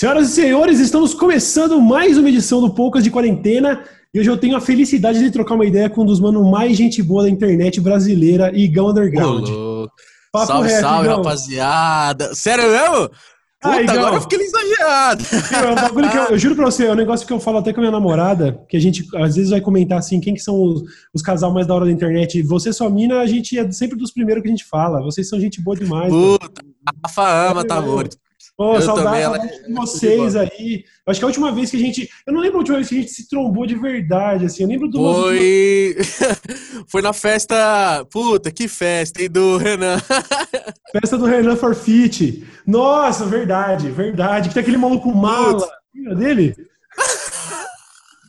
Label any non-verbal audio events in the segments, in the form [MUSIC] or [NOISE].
Senhoras e senhores, estamos começando mais uma edição do Poucas de Quarentena. E hoje eu tenho a felicidade de trocar uma ideia com um dos manos mais gente boa da internet brasileira, Igão Underground. Papo salve, reto, salve, Igão. rapaziada. Sério mesmo? Puta, ah, agora eu fiquei exagerado. É eu, eu, juro pra você, é um negócio que eu falo até com a minha namorada, que a gente às vezes vai comentar assim, quem que são os, os casal mais da hora da internet. Você, sua mina, a gente é sempre dos primeiros que a gente fala. Vocês são gente boa demais. Puta, a Rafa ama, tá morto. Pô, eu saudade, saudade de vocês aí. Acho que a última vez que a gente. Eu não lembro a última vez que a gente se trombou de verdade, assim. Eu lembro do. Foi. [LAUGHS] Foi na festa. Puta, que festa, hein, do Renan. [LAUGHS] festa do Renan Forfeit. Nossa, verdade, verdade. Que tem aquele maluco mala. Lembra dele? [LAUGHS]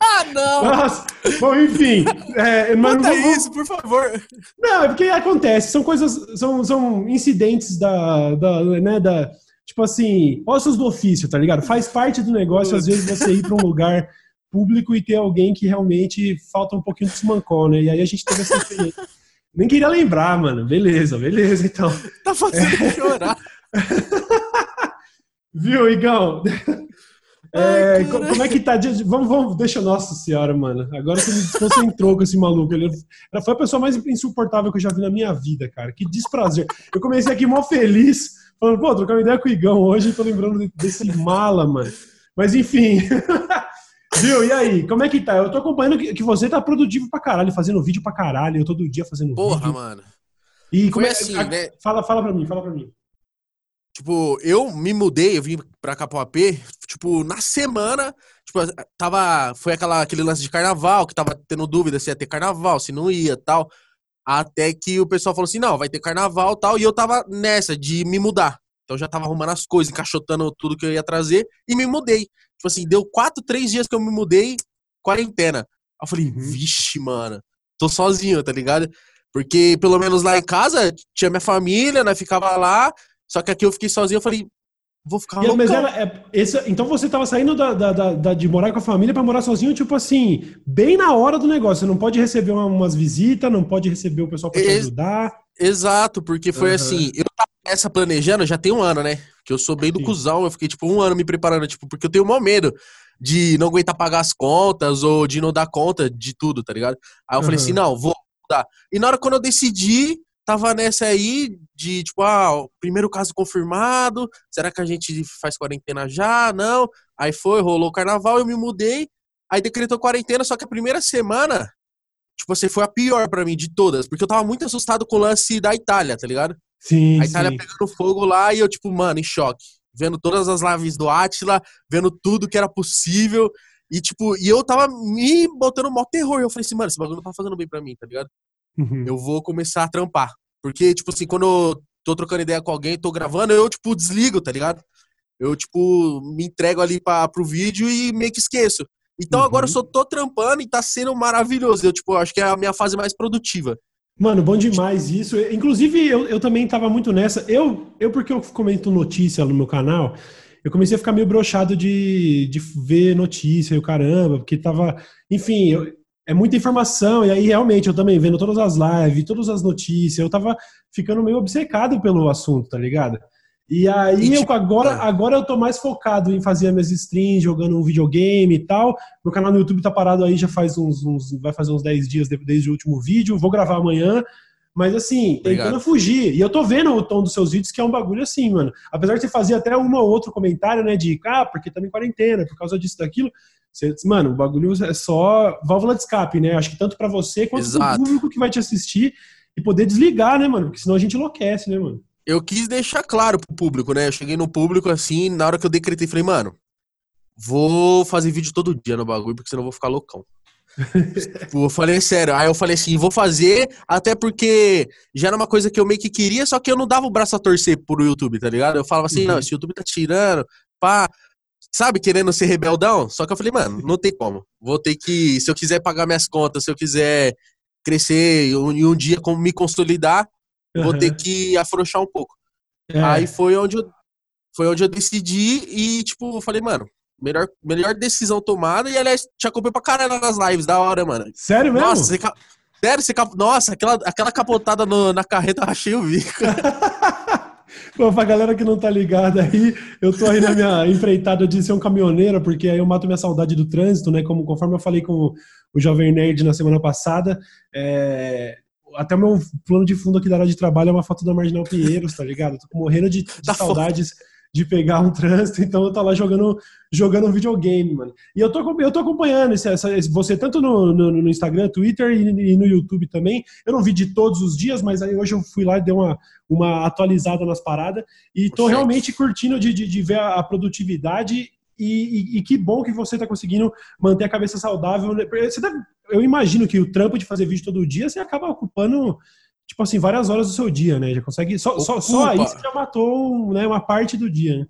Ah, não! Nossa, bom, enfim. É, mas Conta vamos... isso, por favor. Não, é porque acontece, são coisas, são, são incidentes da, da, né, da, tipo assim, ossos do ofício, tá ligado? Faz parte do negócio, às vezes, você ir para um lugar público e ter alguém que realmente falta um pouquinho de smancol, né? E aí a gente teve essa experiência. Nem queria lembrar, mano. Beleza, beleza, então. Tá fazendo é... chorar. [LAUGHS] Viu, Igão? É, Ai, como é que tá? Vamos, vamos, deixa, nossa senhora, mano. Agora você me desconcentrou com esse maluco. Ele foi a pessoa mais insuportável que eu já vi na minha vida, cara. Que desprazer. Eu comecei aqui mó feliz. Falando, pô, trocar uma ideia com o Igão hoje, tô lembrando desse mala, mano. Mas enfim. [LAUGHS] Viu? E aí, como é que tá? Eu tô acompanhando que, que, você tá produtivo pra caralho, fazendo vídeo pra caralho, eu todo dia fazendo Porra, vídeo. Porra, mano. E como Foi é assim, a, né? Fala, fala pra mim, fala pra mim. Tipo, eu me mudei, eu vim pra Capoapê, tipo, na semana, tipo, tava, foi aquela, aquele lance de carnaval, que tava tendo dúvida se ia ter carnaval, se não ia, tal. Até que o pessoal falou assim: não, vai ter carnaval tal. E eu tava nessa de me mudar. Então já tava arrumando as coisas, encaixotando tudo que eu ia trazer e me mudei. Tipo assim, deu quatro, três dias que eu me mudei, quarentena. Aí eu falei, uhum. vixe, mano, tô sozinho, tá ligado? Porque pelo menos lá em casa tinha minha família, né? Ficava lá. Só que aqui eu fiquei sozinho, eu falei, vou ficar louco. Mas ela, é, esse, então você tava saindo da, da, da, de morar com a família para morar sozinho, tipo assim, bem na hora do negócio. Você não pode receber uma, umas visitas, não pode receber o pessoal para te ajudar. Exato, porque foi uhum. assim, eu tava essa planejando já tem um ano, né? Que eu sou bem do Sim. cuzão, eu fiquei tipo um ano me preparando, tipo, porque eu tenho maior medo de não aguentar pagar as contas ou de não dar conta de tudo, tá ligado? Aí eu uhum. falei assim, não, vou mudar. E na hora quando eu decidi, tava nessa aí de, tipo, ah, primeiro caso confirmado, será que a gente faz quarentena já? Não. Aí foi, rolou o carnaval, eu me mudei, aí decretou quarentena, só que a primeira semana, tipo assim, foi a pior para mim de todas, porque eu tava muito assustado com o lance da Itália, tá ligado? Sim, a Itália sim. pegando fogo lá e eu, tipo, mano, em choque. Vendo todas as lives do Atila, vendo tudo que era possível. E, tipo, e eu tava me botando mó terror. Eu falei assim, mano, esse bagulho não tá fazendo bem pra mim, tá ligado? Uhum. Eu vou começar a trampar. Porque, tipo assim, quando eu tô trocando ideia com alguém, tô gravando, eu, tipo, desligo, tá ligado? Eu, tipo, me entrego ali pra, pro vídeo e meio que esqueço. Então uhum. agora eu só tô trampando e tá sendo maravilhoso. Eu, tipo, acho que é a minha fase mais produtiva. Mano, bom demais isso. Inclusive, eu, eu também tava muito nessa. Eu, eu, porque eu comento notícia no meu canal, eu comecei a ficar meio brochado de, de ver notícia e o caramba, porque tava. Enfim, eu, é muita informação, e aí realmente eu também vendo todas as lives, todas as notícias, eu tava ficando meio obcecado pelo assunto, tá ligado? E aí, e, tipo, eu, agora, é. agora eu tô mais focado em fazer minhas streams, jogando um videogame e tal. Meu canal no YouTube tá parado aí já faz uns, uns vai fazer uns 10 dias desde o último vídeo. Vou gravar amanhã. Mas assim, Obrigado. tentando fugir. E eu tô vendo o tom dos seus vídeos, que é um bagulho assim, mano. Apesar de você fazer até um ou outro comentário, né? De, ah, porque tá em quarentena, por causa disso, daquilo. Você, mano, o bagulho é só válvula de escape, né? Acho que tanto para você quanto para o público que vai te assistir e poder desligar, né, mano? Porque senão a gente enlouquece, né, mano? eu quis deixar claro pro público, né? Eu cheguei no público assim, na hora que eu decretei, falei, mano, vou fazer vídeo todo dia no bagulho, porque senão eu vou ficar loucão. Eu falei sério. Aí eu falei assim, vou fazer, até porque já era uma coisa que eu meio que queria, só que eu não dava o braço a torcer pro YouTube, tá ligado? Eu falava assim, uhum. não, esse YouTube tá tirando, pá. Sabe, querendo ser rebeldão? Só que eu falei, mano, não tem como. Vou ter que, se eu quiser pagar minhas contas, se eu quiser crescer e um, um dia me consolidar, uhum. vou ter que afrouxar um pouco. É. Aí foi onde eu foi onde eu decidi e, tipo, eu falei, mano, melhor, melhor decisão tomada. E, aliás, te acompanhei pra caralho nas lives, da hora, mano. Sério mesmo? Nossa, você, sério, você, nossa, aquela, aquela capotada no, na carreta, achei o bico. [LAUGHS] Bom, pra galera que não tá ligada aí, eu tô aí na minha empreitada de ser um caminhoneiro, porque aí eu mato minha saudade do trânsito, né? Como, conforme eu falei com o Jovem Nerd na semana passada, é, até o meu plano de fundo aqui da área de trabalho é uma foto da Marginal Pinheiros, tá ligado? tô morrendo de, de tá saudades. Foda de pegar um trânsito, então eu tô lá jogando, jogando um videogame, mano. E eu tô, eu tô acompanhando esse, essa, você tanto no, no, no Instagram, Twitter e, e, no YouTube também. Eu não vi de todos os dias, mas aí hoje eu fui lá e dei uma, uma atualizada nas paradas e tô realmente curtindo de, de, de ver a produtividade e, e, e, que bom que você está conseguindo manter a cabeça saudável. Né? Deve, eu imagino que o trampo de fazer vídeo todo dia você acaba ocupando tipo assim, várias horas do seu dia, né? Já consegue. Só, só, só aí você já matou né, uma parte do dia, né?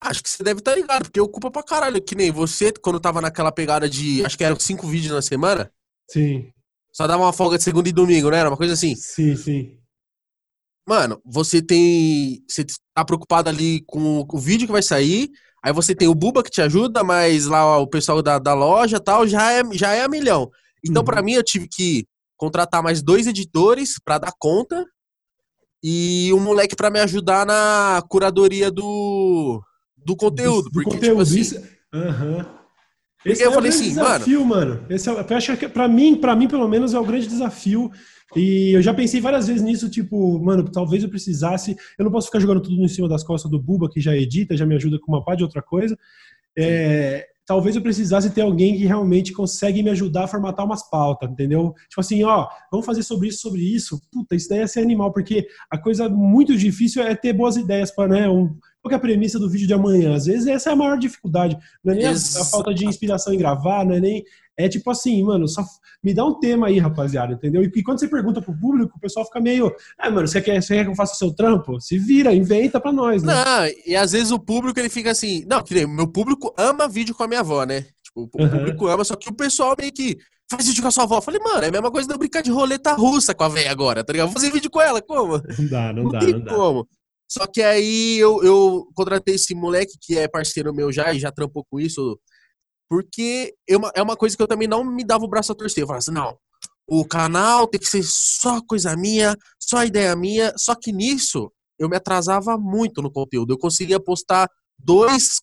Acho que você deve estar tá ligado, porque ocupa pra caralho. Que nem você, quando tava naquela pegada de. Acho que eram cinco vídeos na semana. Sim. Só dava uma folga de segunda e domingo, né? Era uma coisa assim. Sim, sim. Mano, você tem. Você tá preocupado ali com o vídeo que vai sair. Aí você tem o Buba que te ajuda, mas lá o pessoal da, da loja tal já é, já é a milhão. Então, uhum. para mim, eu tive que contratar mais dois editores para dar conta e um moleque para me ajudar na curadoria do, do conteúdo. Do, porque, conteúdo, tipo assim, isso... uhum. Esse eu é falei assim, desafio, mano. mano. Esse é, eu acho que para mim, para mim pelo menos é o grande desafio. E eu já pensei várias vezes nisso, tipo, mano, talvez eu precisasse. Eu não posso ficar jogando tudo em cima das costas do Buba, que já edita, já me ajuda com uma pá de outra coisa. É, talvez eu precisasse ter alguém que realmente consegue me ajudar a formatar umas pautas, entendeu? Tipo assim, ó, vamos fazer sobre isso, sobre isso. Puta, isso daí é ser animal, porque a coisa muito difícil é ter boas ideias para, né, um, qual é a premissa do vídeo de amanhã? Às vezes essa é a maior dificuldade. Não é nem a, a, falta de inspiração em gravar, não é nem. É tipo assim, mano, só me dá um tema aí, rapaziada, entendeu? E, e quando você pergunta pro público, o pessoal fica meio. Ah, mano, você quer, você quer que eu faça o seu trampo? Se vira, inventa pra nós, né? Não, e às vezes o público ele fica assim. Não, meu público ama vídeo com a minha avó, né? Tipo, o público uhum. ama, só que o pessoal meio que faz vídeo com a sua avó. Eu falei, mano, é a mesma coisa de eu brincar de roleta russa com a velha agora, tá ligado? Vou fazer vídeo com ela, como? Não dá, não, não dá, tem não como. Dá. Só que aí eu, eu contratei esse moleque que é parceiro meu já e já trampou com isso, porque eu, é uma coisa que eu também não me dava o braço a torcer. Eu falava assim, não, o canal tem que ser só coisa minha, só ideia minha. Só que nisso eu me atrasava muito no conteúdo. Eu conseguia postar dois,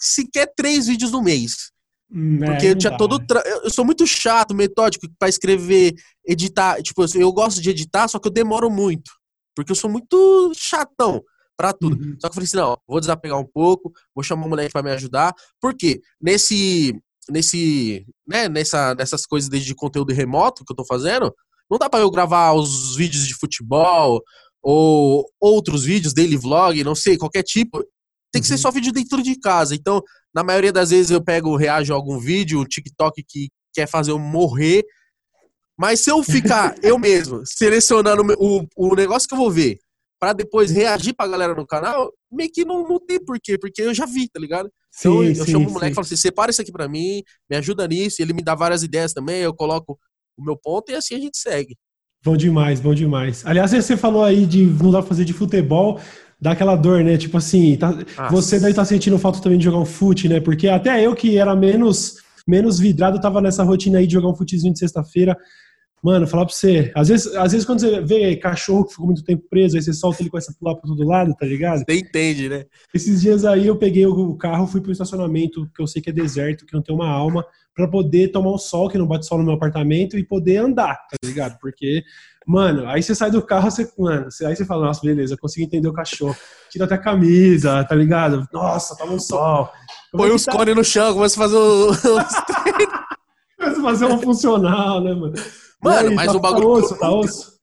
sequer três vídeos no mês. Hum, porque é, eu tinha dá, todo. Né? Tra... Eu sou muito chato, metódico para escrever, editar. Tipo, eu gosto de editar, só que eu demoro muito. Porque eu sou muito chatão para tudo. Uhum. Só que eu falei assim, não, vou desapegar um pouco, vou chamar um moleque para me ajudar. Porque nesse nesse, né, nessa nessas coisas de conteúdo remoto que eu tô fazendo, não dá para eu gravar os vídeos de futebol ou outros vídeos, daily vlog, não sei, qualquer tipo. Tem que uhum. ser só vídeo dentro de casa. Então, na maioria das vezes eu pego, reajo a algum vídeo, um TikTok que quer fazer eu morrer mas se eu ficar [LAUGHS] eu mesmo selecionando o, o negócio que eu vou ver para depois reagir pra galera no canal, meio que não, não tem porquê, porque eu já vi, tá ligado? Então sim, eu, sim, chamo o moleque e falo assim: separa isso aqui pra mim, me ajuda nisso, ele me dá várias ideias também, eu coloco o meu ponto e assim a gente segue. Bom demais, bom demais. Aliás, você falou aí de não dá pra fazer de futebol, dá aquela dor, né? Tipo assim, tá, você daí tá sentindo falta também de jogar um fute, né? Porque até eu que era menos menos vidrado, tava nessa rotina aí de jogar um futezinho de sexta-feira. Mano, falar pra você, às vezes, às vezes quando você vê cachorro que ficou muito tempo preso, aí você solta ele com essa pular pra todo lado, tá ligado? Você entende, né? Esses dias aí eu peguei o carro, fui pro estacionamento, que eu sei que é deserto, que não tem uma alma, para poder tomar um sol, que não bate sol no meu apartamento, e poder andar, tá ligado? Porque, mano, aí você sai do carro, você, mano, aí você fala, nossa, beleza, consegui entender o cachorro. Tira até a camisa, tá ligado? Nossa, toma um sol. Põe os tá? cones no chão, começa a fazer [LAUGHS] treinos. [LAUGHS] começa a fazer um funcional, né, mano? Mano, aí, mas tá, o bagulho. Tá osso, tá osso?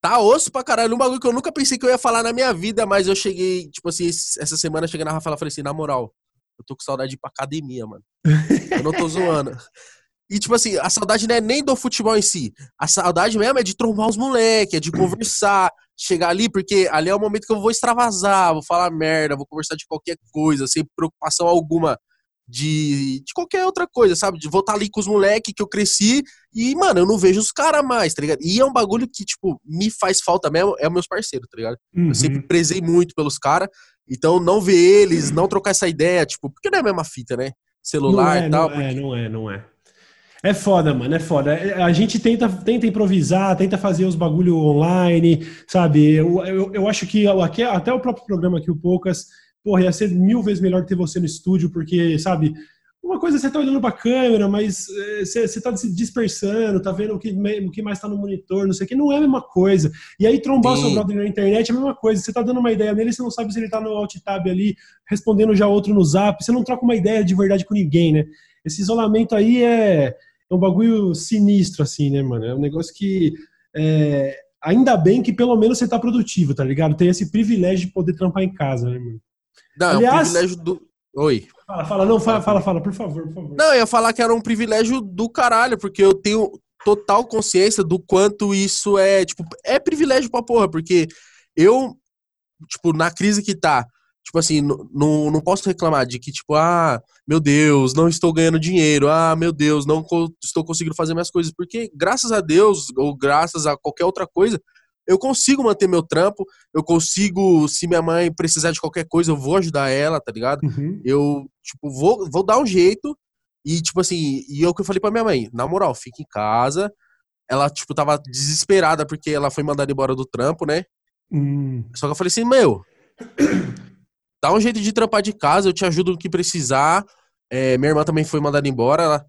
Tá osso pra caralho. Um bagulho que eu nunca pensei que eu ia falar na minha vida, mas eu cheguei, tipo assim, essa semana eu cheguei na Rafaela e falei assim, na moral, eu tô com saudade de ir pra academia, mano. Eu não tô [LAUGHS] zoando. E, tipo assim, a saudade não é nem do futebol em si. A saudade mesmo é de trombar os moleques, é de conversar, chegar ali, porque ali é o momento que eu vou extravasar, vou falar merda, vou conversar de qualquer coisa, sem preocupação alguma de, de qualquer outra coisa, sabe? De voltar ali com os moleques que eu cresci e, mano, eu não vejo os caras mais, tá ligado? E é um bagulho que, tipo, me faz falta mesmo, é meus parceiros, tá ligado? Uhum. Eu sempre prezei muito pelos caras, então não ver eles, não trocar essa ideia, tipo, porque não é a mesma fita, né? Celular é, e tal. Não porque... é, não é, não é. É foda, mano, é foda. É, a gente tenta, tenta improvisar, tenta fazer os bagulho online, sabe? Eu, eu, eu acho que aqui, até o próprio programa aqui, o Poucas, porra, ia ser mil vezes melhor ter você no estúdio, porque, sabe, uma coisa é você tá olhando pra câmera, mas é, você, você tá se dispersando, tá vendo o que, o que mais tá no monitor, não sei o que, não é a mesma coisa. E aí trombar Sim. seu brother na internet é a mesma coisa. Você tá dando uma ideia nele, você não sabe se ele tá no alt tab ali, respondendo já outro no zap, você não troca uma ideia de verdade com ninguém, né? Esse isolamento aí é, é um bagulho sinistro, assim, né, mano? É um negócio que. É, ainda bem que pelo menos você tá produtivo, tá ligado? Tem esse privilégio de poder trampar em casa, né, mano? Não, Aliás, é um privilégio do. Oi. Fala, fala, não, fala, fala, fala, por favor, por favor. Não, eu ia falar que era um privilégio do caralho, porque eu tenho total consciência do quanto isso é, tipo, é privilégio pra porra, porque eu, tipo, na crise que tá, tipo assim, não, não posso reclamar de que, tipo, ah, meu Deus, não estou ganhando dinheiro, ah, meu Deus, não co estou conseguindo fazer minhas coisas, porque graças a Deus, ou graças a qualquer outra coisa, eu consigo manter meu trampo, eu consigo, se minha mãe precisar de qualquer coisa, eu vou ajudar ela, tá ligado? Uhum. Eu, tipo, vou, vou dar um jeito, e, tipo assim, e eu que eu falei pra minha mãe, na moral, fica em casa, ela, tipo, tava desesperada porque ela foi mandada embora do trampo, né? Hum. Só que eu falei assim, meu, dá um jeito de trampar de casa, eu te ajudo no que precisar. É, minha irmã também foi mandada embora.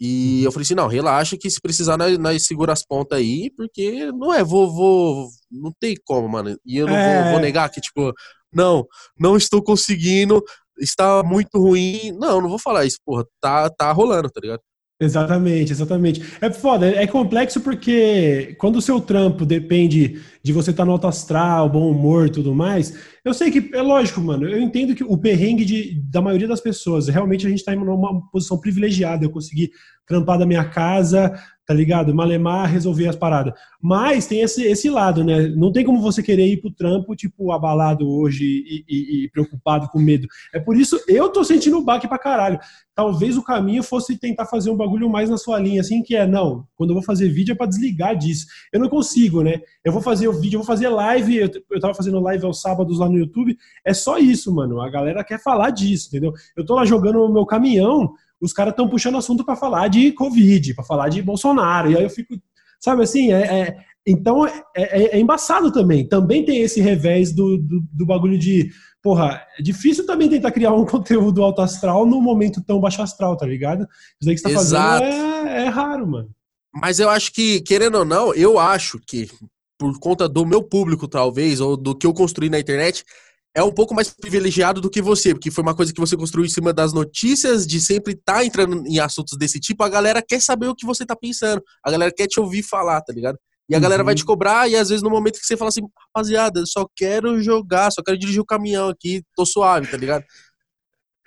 E uhum. eu falei assim, não, relaxa que se precisar nós, nós segura as pontas aí, porque não é, vou, vou, não tem como, mano. E eu não é... vou, vou negar que, tipo, não, não estou conseguindo, está muito ruim. Não, não vou falar isso, porra, tá, tá rolando, tá ligado? Exatamente, exatamente. É foda, é complexo porque quando o seu trampo depende de você estar tá no alto astral, bom humor e tudo mais, eu sei que, é lógico, mano, eu entendo que o perrengue de, da maioria das pessoas, realmente a gente está em uma posição privilegiada, eu consegui trampar da minha casa, tá ligado? Malemar, resolver as paradas. Mas tem esse, esse lado, né? Não tem como você querer ir pro trampo, tipo, abalado hoje e, e, e preocupado com medo. É por isso eu tô sentindo o baque pra caralho. Talvez o caminho fosse tentar fazer um bagulho mais na sua linha, assim, que é, não, quando eu vou fazer vídeo é pra desligar disso. Eu não consigo, né? Eu vou fazer o vídeo, eu vou fazer live, eu, eu tava fazendo live aos sábados lá no YouTube, é só isso, mano. A galera quer falar disso, entendeu? Eu tô lá jogando o meu caminhão, os caras estão puxando assunto para falar de Covid, para falar de Bolsonaro. E aí eu fico, sabe assim, é, é então é, é, é, embaçado também. Também tem esse revés do, do, do, bagulho de, porra, é difícil também tentar criar um [LAUGHS] conteúdo alto astral num momento tão baixo astral, tá ligado? Isso aí que você tá Exato. fazendo é, é raro, mano. Mas eu acho que, querendo ou não, eu acho que, por conta do meu público, talvez, ou do que eu construí na internet, é um pouco mais privilegiado do que você, porque foi uma coisa que você construiu em cima das notícias, de sempre estar tá entrando em assuntos desse tipo. A galera quer saber o que você tá pensando, a galera quer te ouvir falar, tá ligado? E a uhum. galera vai uhum. te cobrar, e às vezes no momento que você fala assim, rapaziada, eu só quero jogar, só quero dirigir o caminhão aqui, tô suave, tá ligado?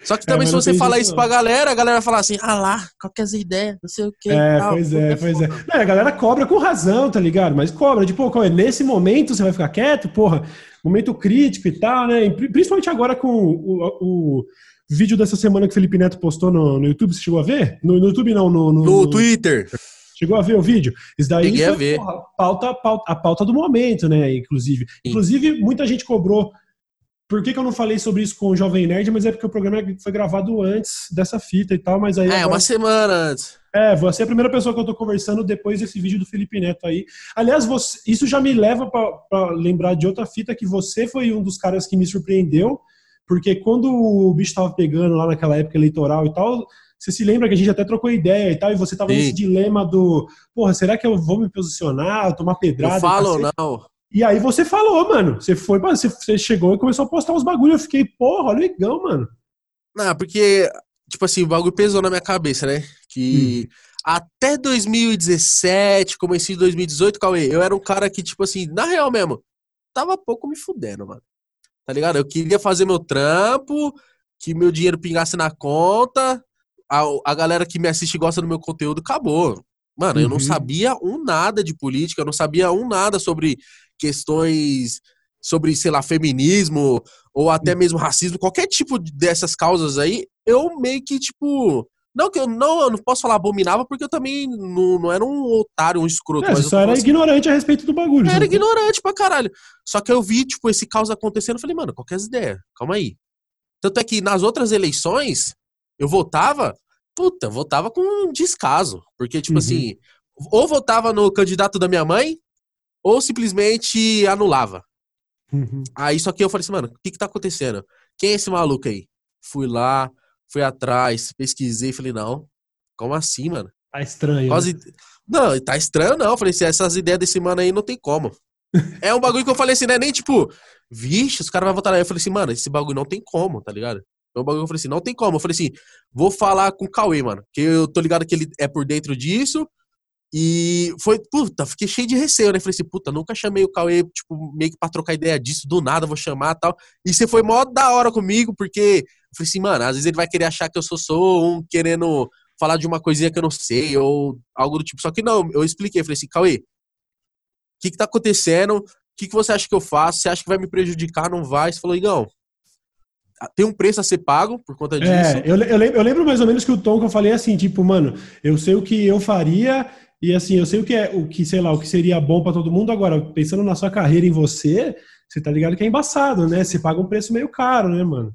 Só que é, também é, se você falar isso pra galera, a galera fala assim, ah lá, qual que é as ideias, não sei o quê. É, tal, pois é, pois é. Não, a galera cobra com razão, tá ligado? Mas cobra, tipo, nesse momento você vai ficar quieto, porra, momento crítico e tal, né? Principalmente agora com o, o vídeo dessa semana que o Felipe Neto postou no, no YouTube, você chegou a ver? No, no YouTube não, no, no, no Twitter. Chegou a ver o vídeo? Isso daí Cheguei a ver. Porra, pauta, pauta, a pauta do momento, né? Inclusive. Sim. Inclusive, muita gente cobrou. Por que, que, eu não falei sobre isso com o Jovem Nerd? Mas é porque o programa foi gravado antes dessa fita e tal, mas aí. É, agora... uma semana antes. É, você é a primeira pessoa que eu tô conversando depois desse vídeo do Felipe Neto aí. Aliás, você, isso já me leva para lembrar de outra fita que você foi um dos caras que me surpreendeu, porque quando o bicho tava pegando lá naquela época eleitoral e tal, você se lembra que a gente até trocou ideia e tal, e você tava Sim. nesse dilema do, porra, será que eu vou me posicionar, tomar pedrada? Eu falo ou não? E aí você falou, mano. Você foi, você chegou e começou a postar uns bagulho. Eu fiquei, porra, legal, mano. Não, porque tipo assim, o bagulho pesou na minha cabeça, né? Que hum. até 2017, comecei em 2018, Cauê, eu era um cara que, tipo assim, na real mesmo, tava pouco me fudendo, mano. Tá ligado? Eu queria fazer meu trampo, que meu dinheiro pingasse na conta, a, a galera que me assiste e gosta do meu conteúdo, acabou. Mano, uhum. eu não uhum. sabia um nada de política, eu não sabia um nada sobre questões sobre, sei lá, feminismo ou até hum. mesmo racismo, qualquer tipo dessas causas aí, eu meio que, tipo. Não que eu não, eu não posso falar abominava, porque eu também não, não era um otário, um escroto. É, mas só era assim, ignorante a respeito do bagulho. Era ignorante pra caralho. Só que eu vi, tipo, esse caos acontecendo, eu falei, mano, qual que é as ideias? Calma aí. Tanto é que nas outras eleições, eu votava, puta, votava com descaso. Porque, tipo Uhum. assim, ou votava no candidato da minha mãe, ou simplesmente anulava. Uhum. Aí só que eu falei assim, mano, o que que tá acontecendo? Quem é esse maluco aí? Fui lá, fui atrás, pesquisei, falei, não, como assim, mano? Tá estranho. Quase... né? Não, tá estranho não. Falei assim, essas ideias desse mano aí não tem como. [LAUGHS] é um bagulho que eu falei assim, não é nem tipo, vixe, os caras vão votar lá. Eu falei assim, mano, esse bagulho não tem como, tá ligado? É um bagulho que eu falei assim, não tem como. Eu falei assim, vou falar com o Cauê, mano, que eu tô ligado que ele é por dentro disso. E foi, puta, fiquei cheio de receio, né? Falei assim, puta, nunca chamei o Cauê, tipo, meio que pra trocar ideia disso, do nada, vou chamar e tal. E você foi mó da hora comigo, porque eu falei assim, mano, às vezes ele vai querer achar que eu sou, sou um querendo falar de uma coisinha que eu não sei, ou algo do tipo. Só que não, eu expliquei, falei assim, Cauê, o que que tá acontecendo? O que que você acha que eu faço? Você acha que vai me prejudicar? Não vai? Você falou, Igão, tem um preço a ser pago por conta disso. É, eu, eu, lembro, eu lembro mais ou menos que o tom que eu falei é assim, tipo, mano, eu sei o que eu faria e assim, eu sei o que é, o que, sei lá, o que seria bom pra todo mundo. Agora, pensando na sua carreira em você, você tá ligado que é embaçado, né? Você paga um preço meio caro, né, mano?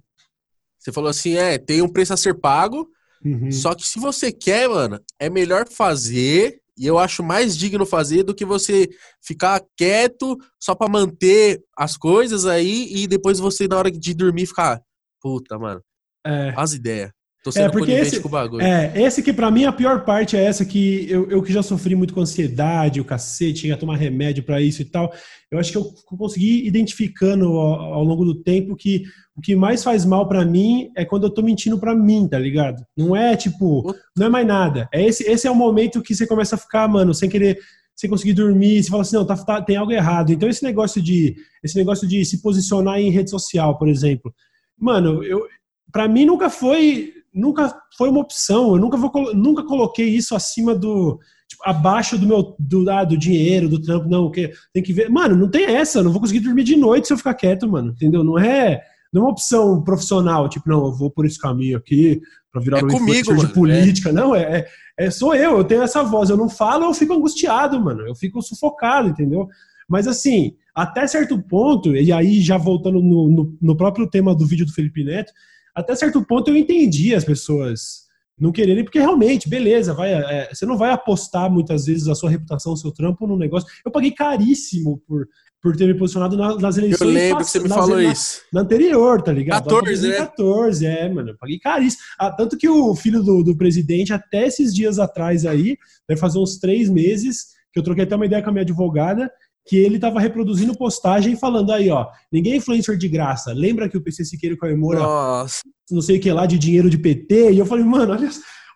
Você falou assim, é, tem um preço a ser pago, Uhum. Só que se você quer, mano, é melhor fazer. E eu acho mais digno fazer do que você ficar quieto só pra manter as coisas aí e depois você, na hora de dormir, ficar. Puta, mano, É. as ideias. Tô sendo porque conivente esse- com o bagulho. É, esse que pra mim a pior parte é essa que eu, eu que já sofri muito com ansiedade, o cacete, cheguei a tomar remédio pra isso e tal. Eu acho que eu consegui identificando ao, ao longo do tempo que o que mais faz mal pra mim é quando eu tô mentindo pra mim, tá ligado? Não é tipo, não é mais nada. É esse, esse é o momento que você começa a ficar, mano, sem querer, sem conseguir dormir, você fala assim, não, tá, tá- tem algo errado. Então esse negócio de esse negócio de se posicionar em rede social, por exemplo. Mano, eu para mim nunca foi nunca foi uma opção. Eu nunca vou nunca coloquei isso acima do tipo, abaixo do meu do, ah, do dinheiro, do trampo, não, que tem que ver. Mano, não tem essa, eu não vou conseguir dormir de noite se eu ficar quieto, mano. Entendeu? Não é não é uma opção profissional, tipo, não, eu vou por esse caminho aqui para virar É um comigo, de mano, política. Não, é, é, é sou eu, eu tenho essa voz, eu não falo, eu fico angustiado, mano. Eu fico sufocado, entendeu? Mas assim, até certo ponto, e aí já voltando no, no, no próprio tema do vídeo do Felipe Neto, até certo ponto eu entendi as pessoas não quererem, porque realmente, beleza, vai, é, você não vai apostar muitas vezes a sua reputação, o seu trampo num negócio. Eu paguei caríssimo por, por ter me posicionado na- nas eleições. Eu lembro que você me nas- falou na- isso. na anterior, tá ligado? 14, né? 2014, é, mano. Eu paguei caríssimo. Ah, tanto que o filho do, do presidente, até esses dias atrás aí, vai fazer uns três meses, que eu troquei até uma ideia com a minha advogada, que ele tava reproduzindo postagem falando aí, ó, ninguém é influencer de graça. Lembra que o PC Siqueira comemora Nossa. não sei o que lá de dinheiro de PT? E eu falei, mano, olha,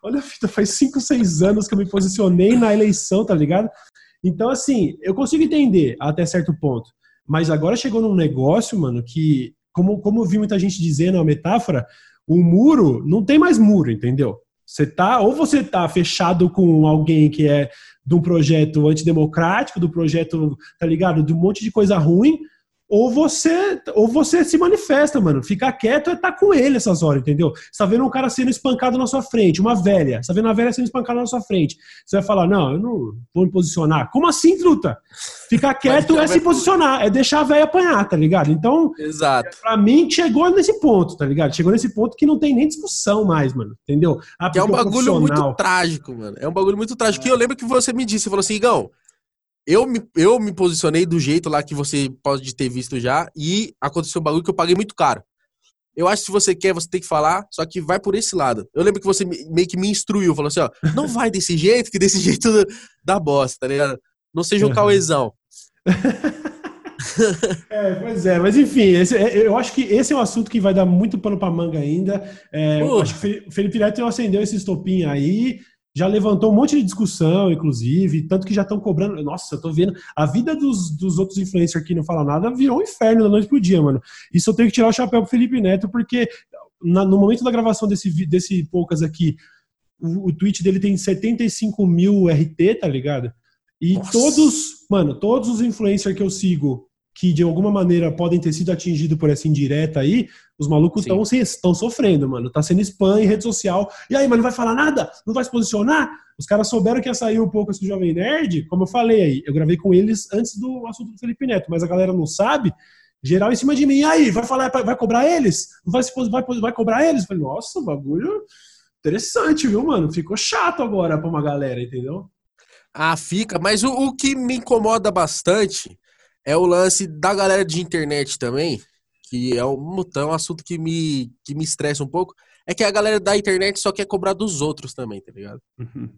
olha a fita, faz 5, 6 anos que eu me posicionei na eleição, tá ligado? Então, assim, eu consigo entender até certo ponto. Mas agora chegou num negócio, mano, que, como, como eu vi muita gente dizendo, é uma metáfora, o muro não tem mais muro, entendeu? Você tá, ou você tá fechado com alguém que é de um projeto antidemocrático, do projeto, tá ligado? De um monte de coisa ruim, ou você, ou você se manifesta, mano. Ficar quieto é estar com ele essas horas, entendeu? Você tá vendo um cara sendo espancado na sua frente, uma velha. Você tá vendo uma velha sendo espancada na sua frente. Você vai falar, não, eu não vou me posicionar. Como assim, truta? Ficar quieto já é vai se posicionar, é deixar a velha apanhar, tá ligado? Então, Exato. pra mim, chegou nesse ponto, tá ligado? Chegou nesse ponto que não tem nem discussão mais, mano. Entendeu? Ah, Que é um bagulho muito trágico, mano. É um bagulho muito trágico. Que eu lembro que você me disse, você falou assim, Igão, eu me, eu me posicionei do jeito lá que você pode ter visto já e aconteceu um bagulho que eu paguei muito caro. Eu acho que se você quer, você tem que falar, só que vai por esse lado. Eu lembro que você me- meio que me instruiu, falou assim, ó, [LAUGHS] não vai desse jeito, que desse jeito dá bosta, tá ligado? Não seja um Uhum. cauezão. [LAUGHS] É, pois é, mas enfim, esse- é, eu acho que esse é um assunto que vai dar muito pano pra manga ainda. É, acho que o Felipe Neto acendeu esse estopim aí, já levantou um monte de discussão, inclusive, tanto que já estão cobrando. Nossa, eu tô vendo. A vida dos, dos outros influencers que não falam nada virou um inferno da noite pro dia, mano. Isso eu tenho que tirar o chapéu pro Felipe Neto, porque na- no momento da gravação desse, desse poucas aqui, o, o tweet dele tem 75 mil RT, tá ligado? E Nossa. todos, mano, todos os influencers que eu sigo que de alguma maneira podem ter sido atingidos por essa indireta aí, os malucos estão sofrendo, mano. Tá sendo spam em rede social. E aí, mas não vai falar nada? Não vai se posicionar? Os caras souberam que ia sair um pouco esse Jovem Nerd, como eu falei aí. Eu gravei com eles antes do assunto do Felipe Neto, mas a galera não sabe. Geral em cima de mim. E aí, vai falar, vai cobrar eles? Não vai, se, vai, vai cobrar eles? Eu falei, nossa, bagulho interessante, viu, mano? Ficou chato agora pra uma galera, entendeu? Ah, fica. Mas o, o que me incomoda bastante é o lance da galera de internet também, que é um, é um assunto que me, que me estressa um pouco, é que a galera da internet só quer cobrar dos outros também, tá ligado? Uhum.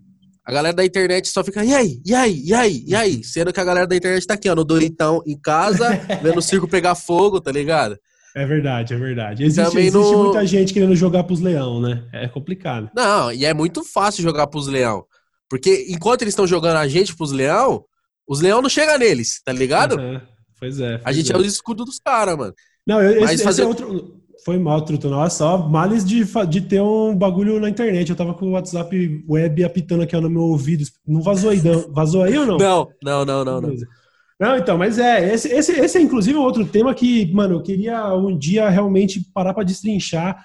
A galera da internet só fica, e aí, e aí, e aí, e aí? Sendo que a galera da internet tá aqui, ó, no Doritão, em casa, [LAUGHS] vendo o circo pegar fogo, tá ligado? É verdade, é verdade. Existe, existe no... muita gente querendo jogar pros leão, né? É complicado. Não, e é muito fácil jogar pros leão. Porque enquanto eles estão jogando a gente pros leão, os leão não chegam neles, tá ligado? Uhum. Pois é. Pois a gente é, é o escudo dos caras, mano. Não, esse, Mas fazer... esse é outro. Foi mal, Truto. Olha só, males de, de ter um bagulho na internet. Eu tava com o WhatsApp web apitando aqui no meu ouvido. Não vazou aí, não? Vazou aí ou não? Não, não, não, não. não. Não, então, mas é, esse, esse, esse é inclusive outro tema que, mano, eu queria um dia realmente parar para destrinchar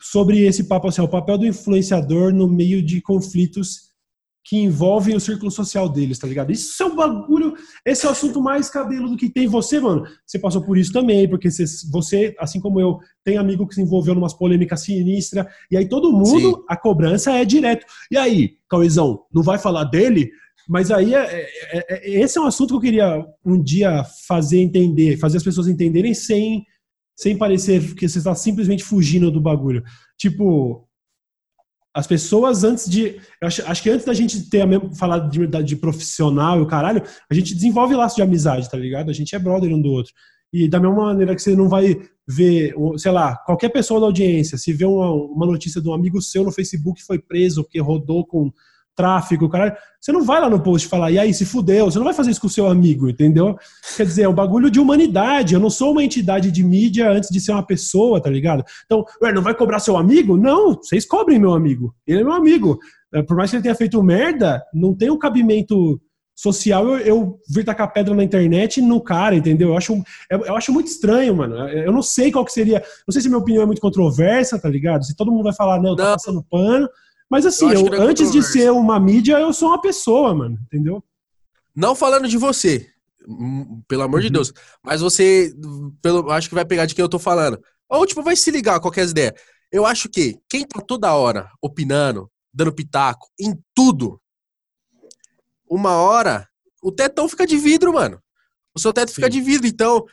sobre esse papo, assim, o papel do influenciador no meio de conflitos que envolvem o círculo social deles, tá ligado? Isso é um bagulho, esse é o assunto mais cabelo do que tem você, mano. Você passou por isso também, porque você, assim como eu, tem amigo que se envolveu em umas polêmicas sinistras, e aí todo mundo, Sim. a cobrança é direto. E aí, Cauizão, não vai falar dele? Mas aí, é, é, é, esse é um assunto que eu queria um dia fazer entender, fazer as pessoas entenderem sem, sem parecer que você está simplesmente fugindo do bagulho. Tipo, as pessoas antes de. Acho, acho, que antes da gente ter a mesma, de, de profissional e o caralho, a gente desenvolve laço de amizade, tá ligado? A gente é brother um do outro. E da mesma maneira que você não vai ver, sei lá, qualquer pessoa da audiência, se vê uma, uma notícia de um amigo seu no Facebook foi preso porque rodou com tráfico, caralho, você não vai lá no post falar, e aí, se fudeu, você não vai fazer isso com o seu amigo, entendeu? Quer dizer, é um bagulho de humanidade, eu não sou uma entidade de mídia antes de ser uma pessoa, tá ligado? Então, ué, não vai cobrar seu amigo? Não, vocês cobrem meu amigo, ele é meu amigo. É, por mais que ele tenha feito merda, não tem um cabimento social eu, eu vir tacar pedra na internet no cara, entendeu? Eu acho, eu, eu, acho muito estranho, mano. Eu não sei qual que seria. Não sei se minha opinião é muito controversa, tá ligado? Se todo mundo vai falar, não, tá passando pano. Mas assim, eu, eu antes de ser uma mídia, eu sou uma pessoa, mano, entendeu? Não falando de você, hum, pelo amor uhum. de Deus, mas você, pelo, acho que vai pegar de quem eu tô falando. Ou, tipo, vai se ligar a qualquer ideia. Eu acho que quem tá toda hora opinando, dando pitaco em tudo, uma hora, o tetão fica de vidro, mano. O seu teto Sim. fica de vidro. Então,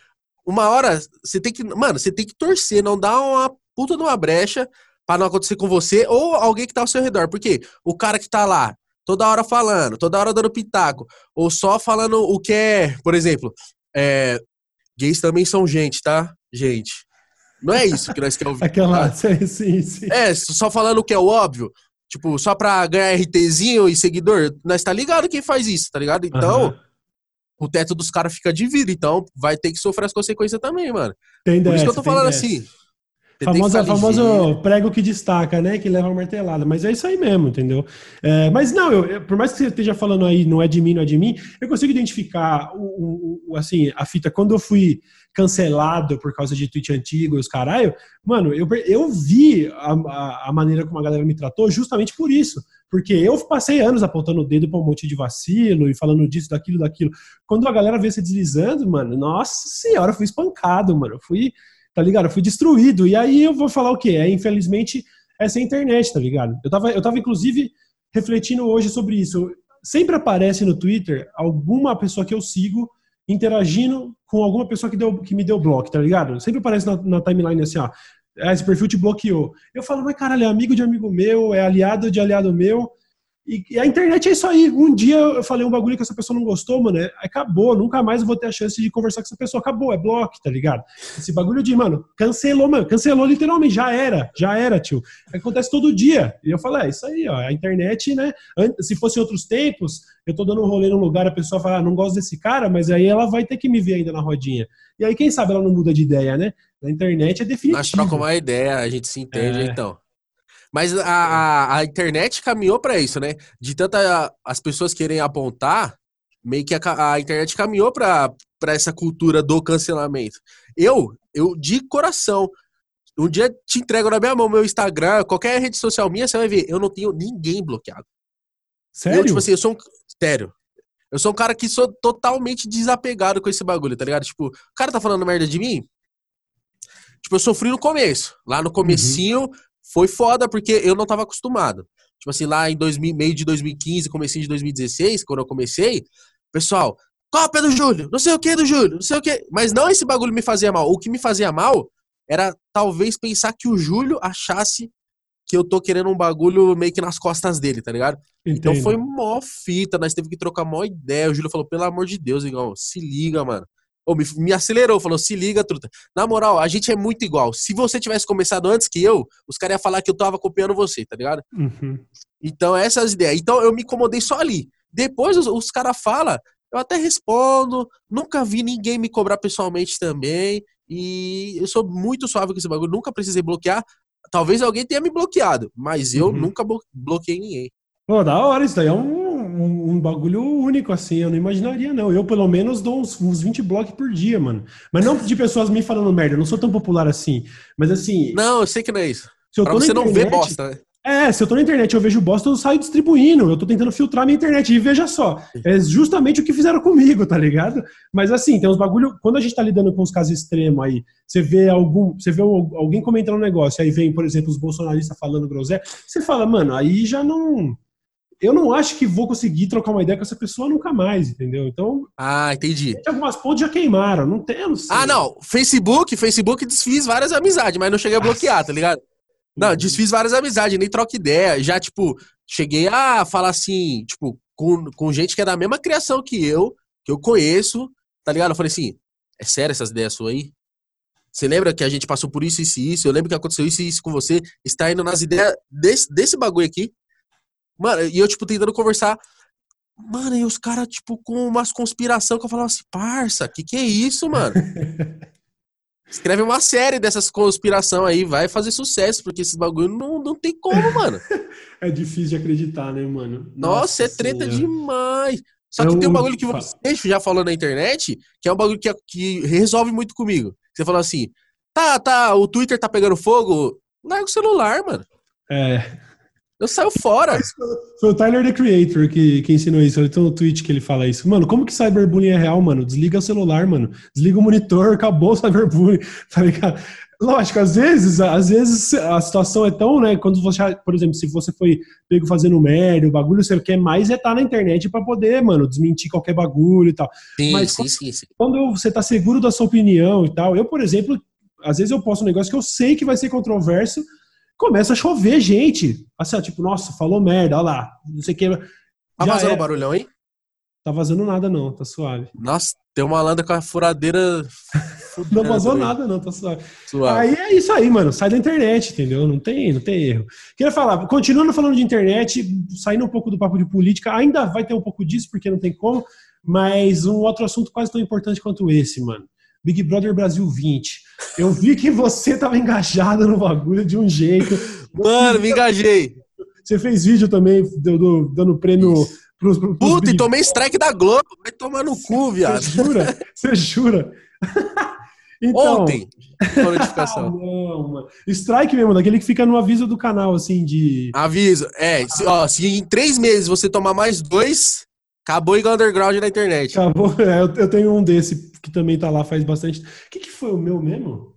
uma hora, você tem que. Mano, você tem que torcer, não dar uma puta de uma brecha para não acontecer com você ou alguém que tá ao seu redor. Porque o cara que tá lá, toda hora falando, toda hora dando pitaco, ou só falando o que é, por exemplo, é, gays também são gente, tá? Gente. Não é isso que nós queremos ouvir. [LAUGHS] Aquela, [LAUGHS] tá? sim, sim. É, só falando o que é o óbvio. Tipo, só pra ganhar RTzinho e seguidor, nós tá ligado quem faz isso, tá ligado? Então, uhum. o teto dos caras fica de vida, então vai ter que sofrer as consequências também, mano. Tem Por isso que eu tô falando dessa. assim. Famosa, famoso prego que destaca, né? Que leva uma martelada. Mas é isso aí mesmo, entendeu? É, mas não, eu, eu, por mais que você esteja falando aí, não é de mim, não é de mim, eu consigo identificar o, o assim, a fita. Quando eu fui cancelado por causa de tweet antigo e os caralho, mano, eu, eu vi a, a, a, maneira como a galera me tratou justamente por isso. Porque eu passei anos apontando o dedo pra um monte de vacilo e falando disso, daquilo, daquilo. Quando a galera veio se deslizando, mano, nossa senhora, eu fui espancado, mano. Eu fui tá ligado? Eu fui destruído. E aí eu vou falar o quê? É, infelizmente, essa é a internet, tá ligado? Eu tava, eu tava, inclusive, refletindo hoje sobre isso. Sempre aparece no Twitter alguma pessoa que eu sigo interagindo com alguma pessoa que, deu, que me deu bloco, tá ligado? Sempre aparece na, na timeline assim, ó. Ah, esse perfil te bloqueou. Eu falo, mas caralho, é amigo de amigo meu, é aliado de aliado meu. E, a internet é isso aí. Um dia eu falei um bagulho que essa pessoa não gostou, mano. É, acabou. Nunca mais eu vou ter a chance de conversar com essa pessoa. Acabou, é bloco, tá ligado? Esse bagulho de, mano, cancelou, mano. Cancelou literalmente. Já era. Já era, tio. Acontece todo dia. E eu falei, é isso aí, ó. A internet, né? Se fosse outros tempos, eu tô dando um rolê num lugar, a pessoa fala, ah, não gosto desse cara, mas aí ela vai ter que me ver ainda na rodinha. E aí, quem sabe ela não muda de ideia, né? Na internet é definitivo. Nós trocamos uma ideia, a gente se entende, é. então. Mas a, a, a internet caminhou para isso, né? De tanta as pessoas querem apontar, meio que a, a internet caminhou para essa cultura do cancelamento. Eu, eu de coração, um dia te entrego na minha mão meu Instagram, qualquer rede social minha, você vai ver, eu não tenho ninguém bloqueado. Sério? Eu, tipo assim, eu sou um. Sério. Eu sou um cara que sou totalmente desapegado com esse bagulho, tá ligado? Tipo, o cara tá falando merda de mim? Tipo, eu sofri no começo. Lá no comecinho, uhum foi foda, porque eu não tava acostumado. Tipo assim, lá em 2000, meio de 2015, comecei de 2016, quando eu comecei, pessoal, Copa do Júlio, não sei o que do Júlio, não sei o que. Mas não esse bagulho me fazia mal. O que me fazia mal era talvez pensar que o Júlio achasse que eu tô querendo um bagulho meio que nas costas dele, tá ligado? Então Entendo. Então foi mó fita, nós teve que trocar mó ideia. O Júlio falou, pelo amor de Deus, igual, se liga, mano. Ou me, me acelerou, falou, se liga, truta. Na moral, a gente é muito igual. Se você tivesse começado antes que eu, os caras iam falar que eu tava copiando você, tá ligado? Uhum. Então, essas as ideias. Então, eu me incomodei só ali. Depois, os, os caras falam, eu até respondo. Nunca vi ninguém me cobrar pessoalmente também. E eu sou muito suave com esse bagulho. Nunca precisei bloquear. Talvez alguém tenha me bloqueado, mas eu Uhum. nunca blo- bloqueei ninguém. Pô, da hora, isso daí é um, um, um bagulho único, assim, eu não imaginaria, não. Eu, pelo menos, dou uns, uns 20 blocos por dia, mano. Mas não de pessoas me falando merda, eu não sou tão popular assim. Mas assim, Não, eu sei que não é isso. se Pra você não ver internet- bosta, né? É, se eu tô na internet e eu vejo bosta, eu saio distribuindo. Eu tô tentando filtrar minha internet. E veja só, é justamente o que fizeram comigo, tá ligado? Mas assim, tem uns bagulho. Quando a gente tá lidando com os casos extremos aí, você vê algum. Você vê alguém comentando um negócio, aí vem, por exemplo, os bolsonaristas falando groselha, você fala, mano, aí já não. Eu não acho que vou conseguir trocar uma ideia com essa pessoa nunca mais, entendeu? Então, Ah, entendi. algumas pontes já queimaram, não tem, não sei. Ah, não. Facebook, Facebook desfiz várias amizades, mas não cheguei a bloquear, tá ligado? Não, Uhum. desfiz várias amizades, nem troco ideia. Já, tipo, cheguei a falar assim, tipo, com, com gente que é da mesma criação que eu, que eu conheço, tá ligado? Eu falei assim, é sério essas ideias suas aí? Você lembra que a gente passou por isso, isso e isso? Eu lembro que aconteceu isso e isso com você. Está indo nas ideias desse, desse bagulho aqui. Mano, e eu, tipo, tentando conversar. Mano, e os caras, tipo, com umas conspiração que eu falava assim, parça, que que é isso, mano? [LAUGHS] Escreve uma série dessas conspiração aí, vai fazer sucesso, porque esses bagulho não, não tem como, mano. [LAUGHS] É difícil de acreditar, né, mano? Nossa, é treta Senhora. demais. Só que Eu- tem um bagulho que você já falou na internet, que é um bagulho que, que resolve muito comigo. Você falou assim, tá, tá, o Twitter tá pegando fogo, larga o celular, mano. É. Eu saio fora. Foi o Tyler, the Creator, que, que ensinou isso. Então no tweet que ele fala isso. Mano, como que cyberbullying é real, mano? Desliga o celular, mano. Desliga o monitor, acabou o cyberbullying, [LAUGHS] tá ligado? Lógico, às vezes, às vezes a situação é tão, né? Quando você, por exemplo, se você foi pego fazendo merda, o bagulho, você quer mais é estar na internet pra poder, mano, desmentir qualquer bagulho e tal. Sim, Mas sim, quando- sim, sim. Quando você tá seguro da sua opinião e tal, eu, por exemplo, às vezes eu posto um negócio que eu sei que vai ser controverso, começa a chover gente. Assim, ó, tipo, nossa, falou merda, olha lá, não sei o que. Tá vazando é. barulhão aí? Tá vazando nada, não, tá suave. Nossa, tem uma landa com a furadeira. [LAUGHS] Não vazou também. nada, não, tá suave. Suave. Aí é isso aí, mano. Sai da internet, entendeu? Não tem, não tem erro. Queria falar, continuando falando de internet, saindo um pouco do papo de política, ainda vai ter um pouco disso, porque não tem como, mas um outro assunto quase tão importante quanto esse, mano. Big Brother Brasil 20. Eu vi que você tava engajado no bagulho de um jeito. Mano, me engajei. Você fez vídeo também do, do- dando prêmio pros, pros Puta, e tomei strike da Globo. Vai tomar no cu, viado. Você jura? Você jura? [LAUGHS] Então, Ontem. Ah, notificação. [LAUGHS] não, mano. Strike mesmo, daquele que fica no aviso do canal, assim, de. Aviso. É, se, ó, se em três meses você tomar mais dois, acabou igual underground na internet. Acabou. [LAUGHS] É, eu, eu tenho um desse que também tá lá faz bastante. O que, que foi o meu mesmo?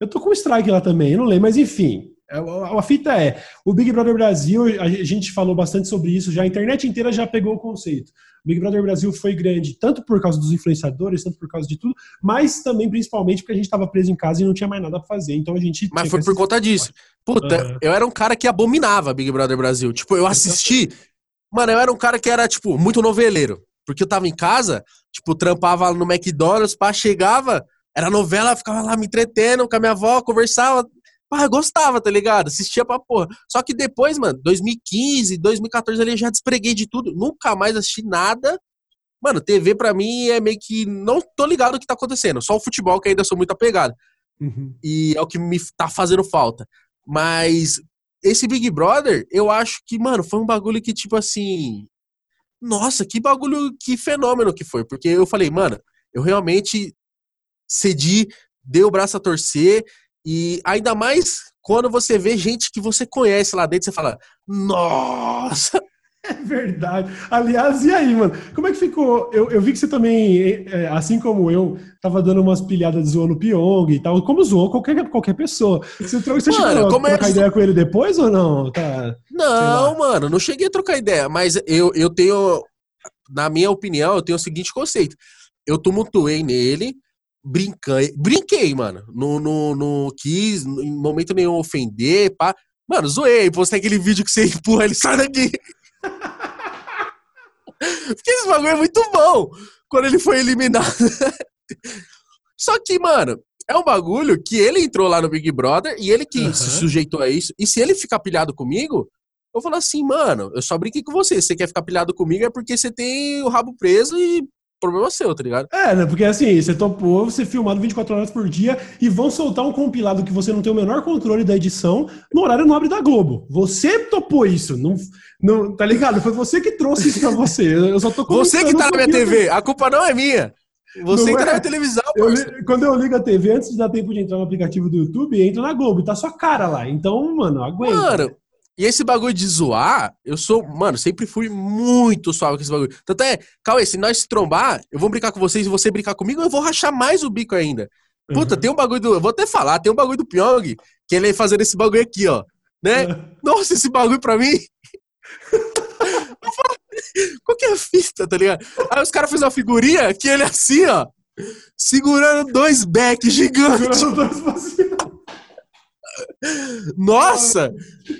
Eu tô com strike lá também, eu não lembro, mas enfim. é, A, fita é: o Big Brother Brasil, a gente falou bastante sobre isso, já a internet inteira já pegou o conceito. O Big Brother Brasil foi grande, tanto por causa dos influenciadores, tanto por causa de tudo, mas também principalmente porque a gente estava preso em casa e não tinha mais nada pra fazer. Então a gente. Mas foi por conta disso. Puta, Aham. eu era um cara que abominava Big Brother Brasil. Tipo, eu assisti. Mano, eu era um cara que era, tipo, muito noveleiro. Porque eu tava em casa, tipo, trampava no McDonald's, pá, chegava, era novela, ficava lá me entretendo com a minha avó, conversava. Pá, gostava, tá ligado? Assistia pra porra. Só que depois, mano, 2015, 2014 ali eu já despreguei de tudo. Nunca mais assisti nada. Mano, TV pra mim é meio que. Não tô ligado o que tá acontecendo. Só o futebol que ainda sou muito apegado Uhum. e é o que me tá fazendo falta. Mas esse Big Brother, eu acho que, mano, foi um bagulho que, tipo assim. Nossa, que bagulho, que fenômeno que foi. Porque eu falei, mano, eu realmente cedi, dei o braço a torcer. E ainda mais quando você vê gente que você conhece lá dentro, você fala, nossa! [LAUGHS] É verdade. Aliás, e aí, mano? Como é que ficou? Eu, eu vi que você também, é, assim como eu, tava dando umas pilhadas zoando o Pyong e tal, como zoou qualquer, qualquer pessoa. Você, você mano, chegou a trocar é... ideia com ele depois ou não? Tá, não, mano, não cheguei a trocar ideia, mas eu, eu tenho, na minha opinião, eu tenho o seguinte conceito. Eu tumultuei nele, brinquei, brinquei, mano. Não, não, não quis, em momento nenhum, ofender, pá. Mano, zoei, postei aquele vídeo que você [LAUGHS] empurra ele, sai daqui. Porque esse bagulho é muito bom quando ele foi eliminado. Só que, mano, é um bagulho que ele entrou lá no Big Brother e ele que uhum. se sujeitou a isso. E se ele ficar pilhado comigo, eu falo assim, mano, eu só brinquei com você. Você quer ficar pilhado comigo é porque você tem o rabo preso e problema seu, tá ligado? É, né? Porque assim, você topou você filmado 24 horas por dia e vão soltar um compilado que você não tem o menor controle da edição no horário nobre da Globo. Você topou isso, não, não tá ligado? Foi você que trouxe isso pra você. Eu só tô Você que tá na minha TV, a culpa não é minha. Você não que tá é. na minha televisão, eu, Quando eu ligo a TV, antes de dar tempo de entrar no aplicativo do YouTube, entra na Globo tá sua cara lá. Então, mano, aguenta. Mano, e esse bagulho de zoar, eu sou, mano, sempre fui muito suave com esse bagulho. Tanto é, Cauê, se nós se trombar, eu vou brincar com vocês e você brincar comigo, eu vou rachar mais o bico ainda. Puta, uhum. tem um bagulho do. Eu vou até falar, tem um bagulho do Pyong, que ele é fazendo esse bagulho aqui, ó. Né? Uhum. Nossa, esse bagulho pra mim. [LAUGHS] Qual que é a fita, tá ligado? Aí os caras fazem uma figurinha que ele é assim, ó. Segurando dois backs gigantes. Segurando dois Nossa!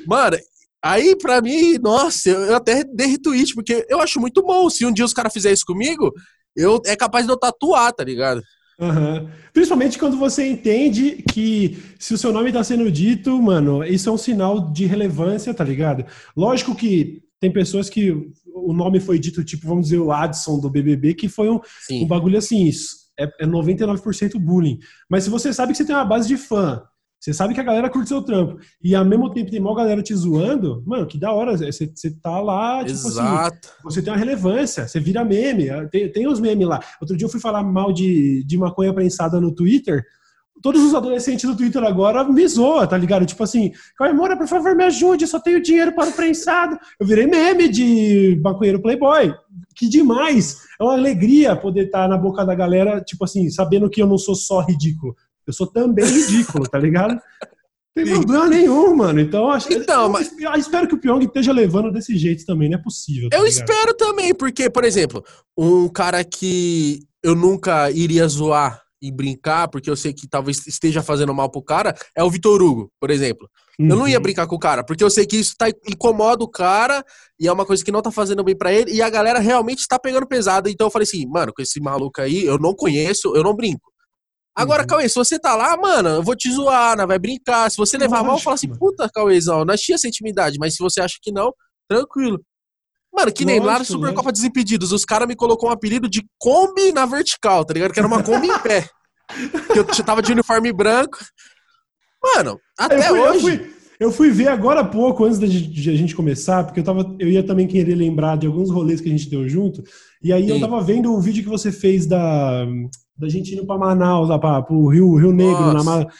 Mano, Aí, pra mim, nossa, eu até dei retweet, porque eu acho muito bom. Se um dia os caras fizerem isso comigo, eu é capaz de eu tatuar, tá ligado? Uhum. Principalmente quando você entende que se o seu nome tá sendo dito, mano, isso é um sinal de relevância, tá ligado? Lógico que tem pessoas que o nome foi dito, tipo, vamos dizer, o Adson do BBB, que foi um, um bagulho assim, isso é, é 99% bullying. Mas se você sabe que você tem uma base de fã, você sabe que a galera curte seu trampo. E ao mesmo tempo tem uma galera te zoando, mano, que da hora. Você, você tá lá, tipo assim, Exato. assim, você tem uma relevância, você vira meme. Tem, tem os memes lá. Outro dia eu fui falar mal de, de maconha prensada no Twitter. Todos os adolescentes do Twitter agora me zoam, tá ligado? Tipo assim, Caimora, por favor, me ajude, eu só tenho dinheiro para o prensado. Eu virei meme de maconheiro playboy. Que demais! É uma alegria poder estar tá na boca da galera, tipo assim, sabendo que eu não sou só ridículo. Eu sou também ridículo, tá ligado? Não tem problema nenhum, mano. Então, acho, então eu, mas... eu espero que o Pyong esteja levando desse jeito também, não é possível. Tá eu ligado? espero também, porque, por exemplo, um cara que eu nunca iria zoar e brincar, porque eu sei que talvez esteja fazendo mal pro cara, é o Vitor Hugo, por exemplo. Uhum. Eu não ia uhum. brincar com o cara, porque eu sei que isso tá, incomoda o cara e é uma coisa que não tá fazendo bem para ele e a galera realmente tá pegando pesado. Então eu falei assim, mano, com esse maluco aí, eu não conheço, eu não brinco. Agora, uhum. Cauê, se você tá lá, mano, eu vou te zoar, né? vai brincar. Se você levar mal, fala assim, puta, Cauêzão, nós tinha essa intimidade, mas se você acha que não, tranquilo. Mano, que nem lá no Supercopa né? Desimpedidos, os caras me colocou um apelido de Kombi na vertical, tá ligado? Que era uma Kombi em pé. Que eu tava de uniforme branco. Mano, até eu fui, hoje. Eu fui, eu fui, ver agora há pouco, antes de a gente começar, porque eu, tava, eu ia também querer lembrar de alguns rolês que a gente deu junto. E aí Sim. eu tava vendo o vídeo que você fez da, da gente indo pra Manaus, lá pra, pro Rio, Rio Negro, Nossa. na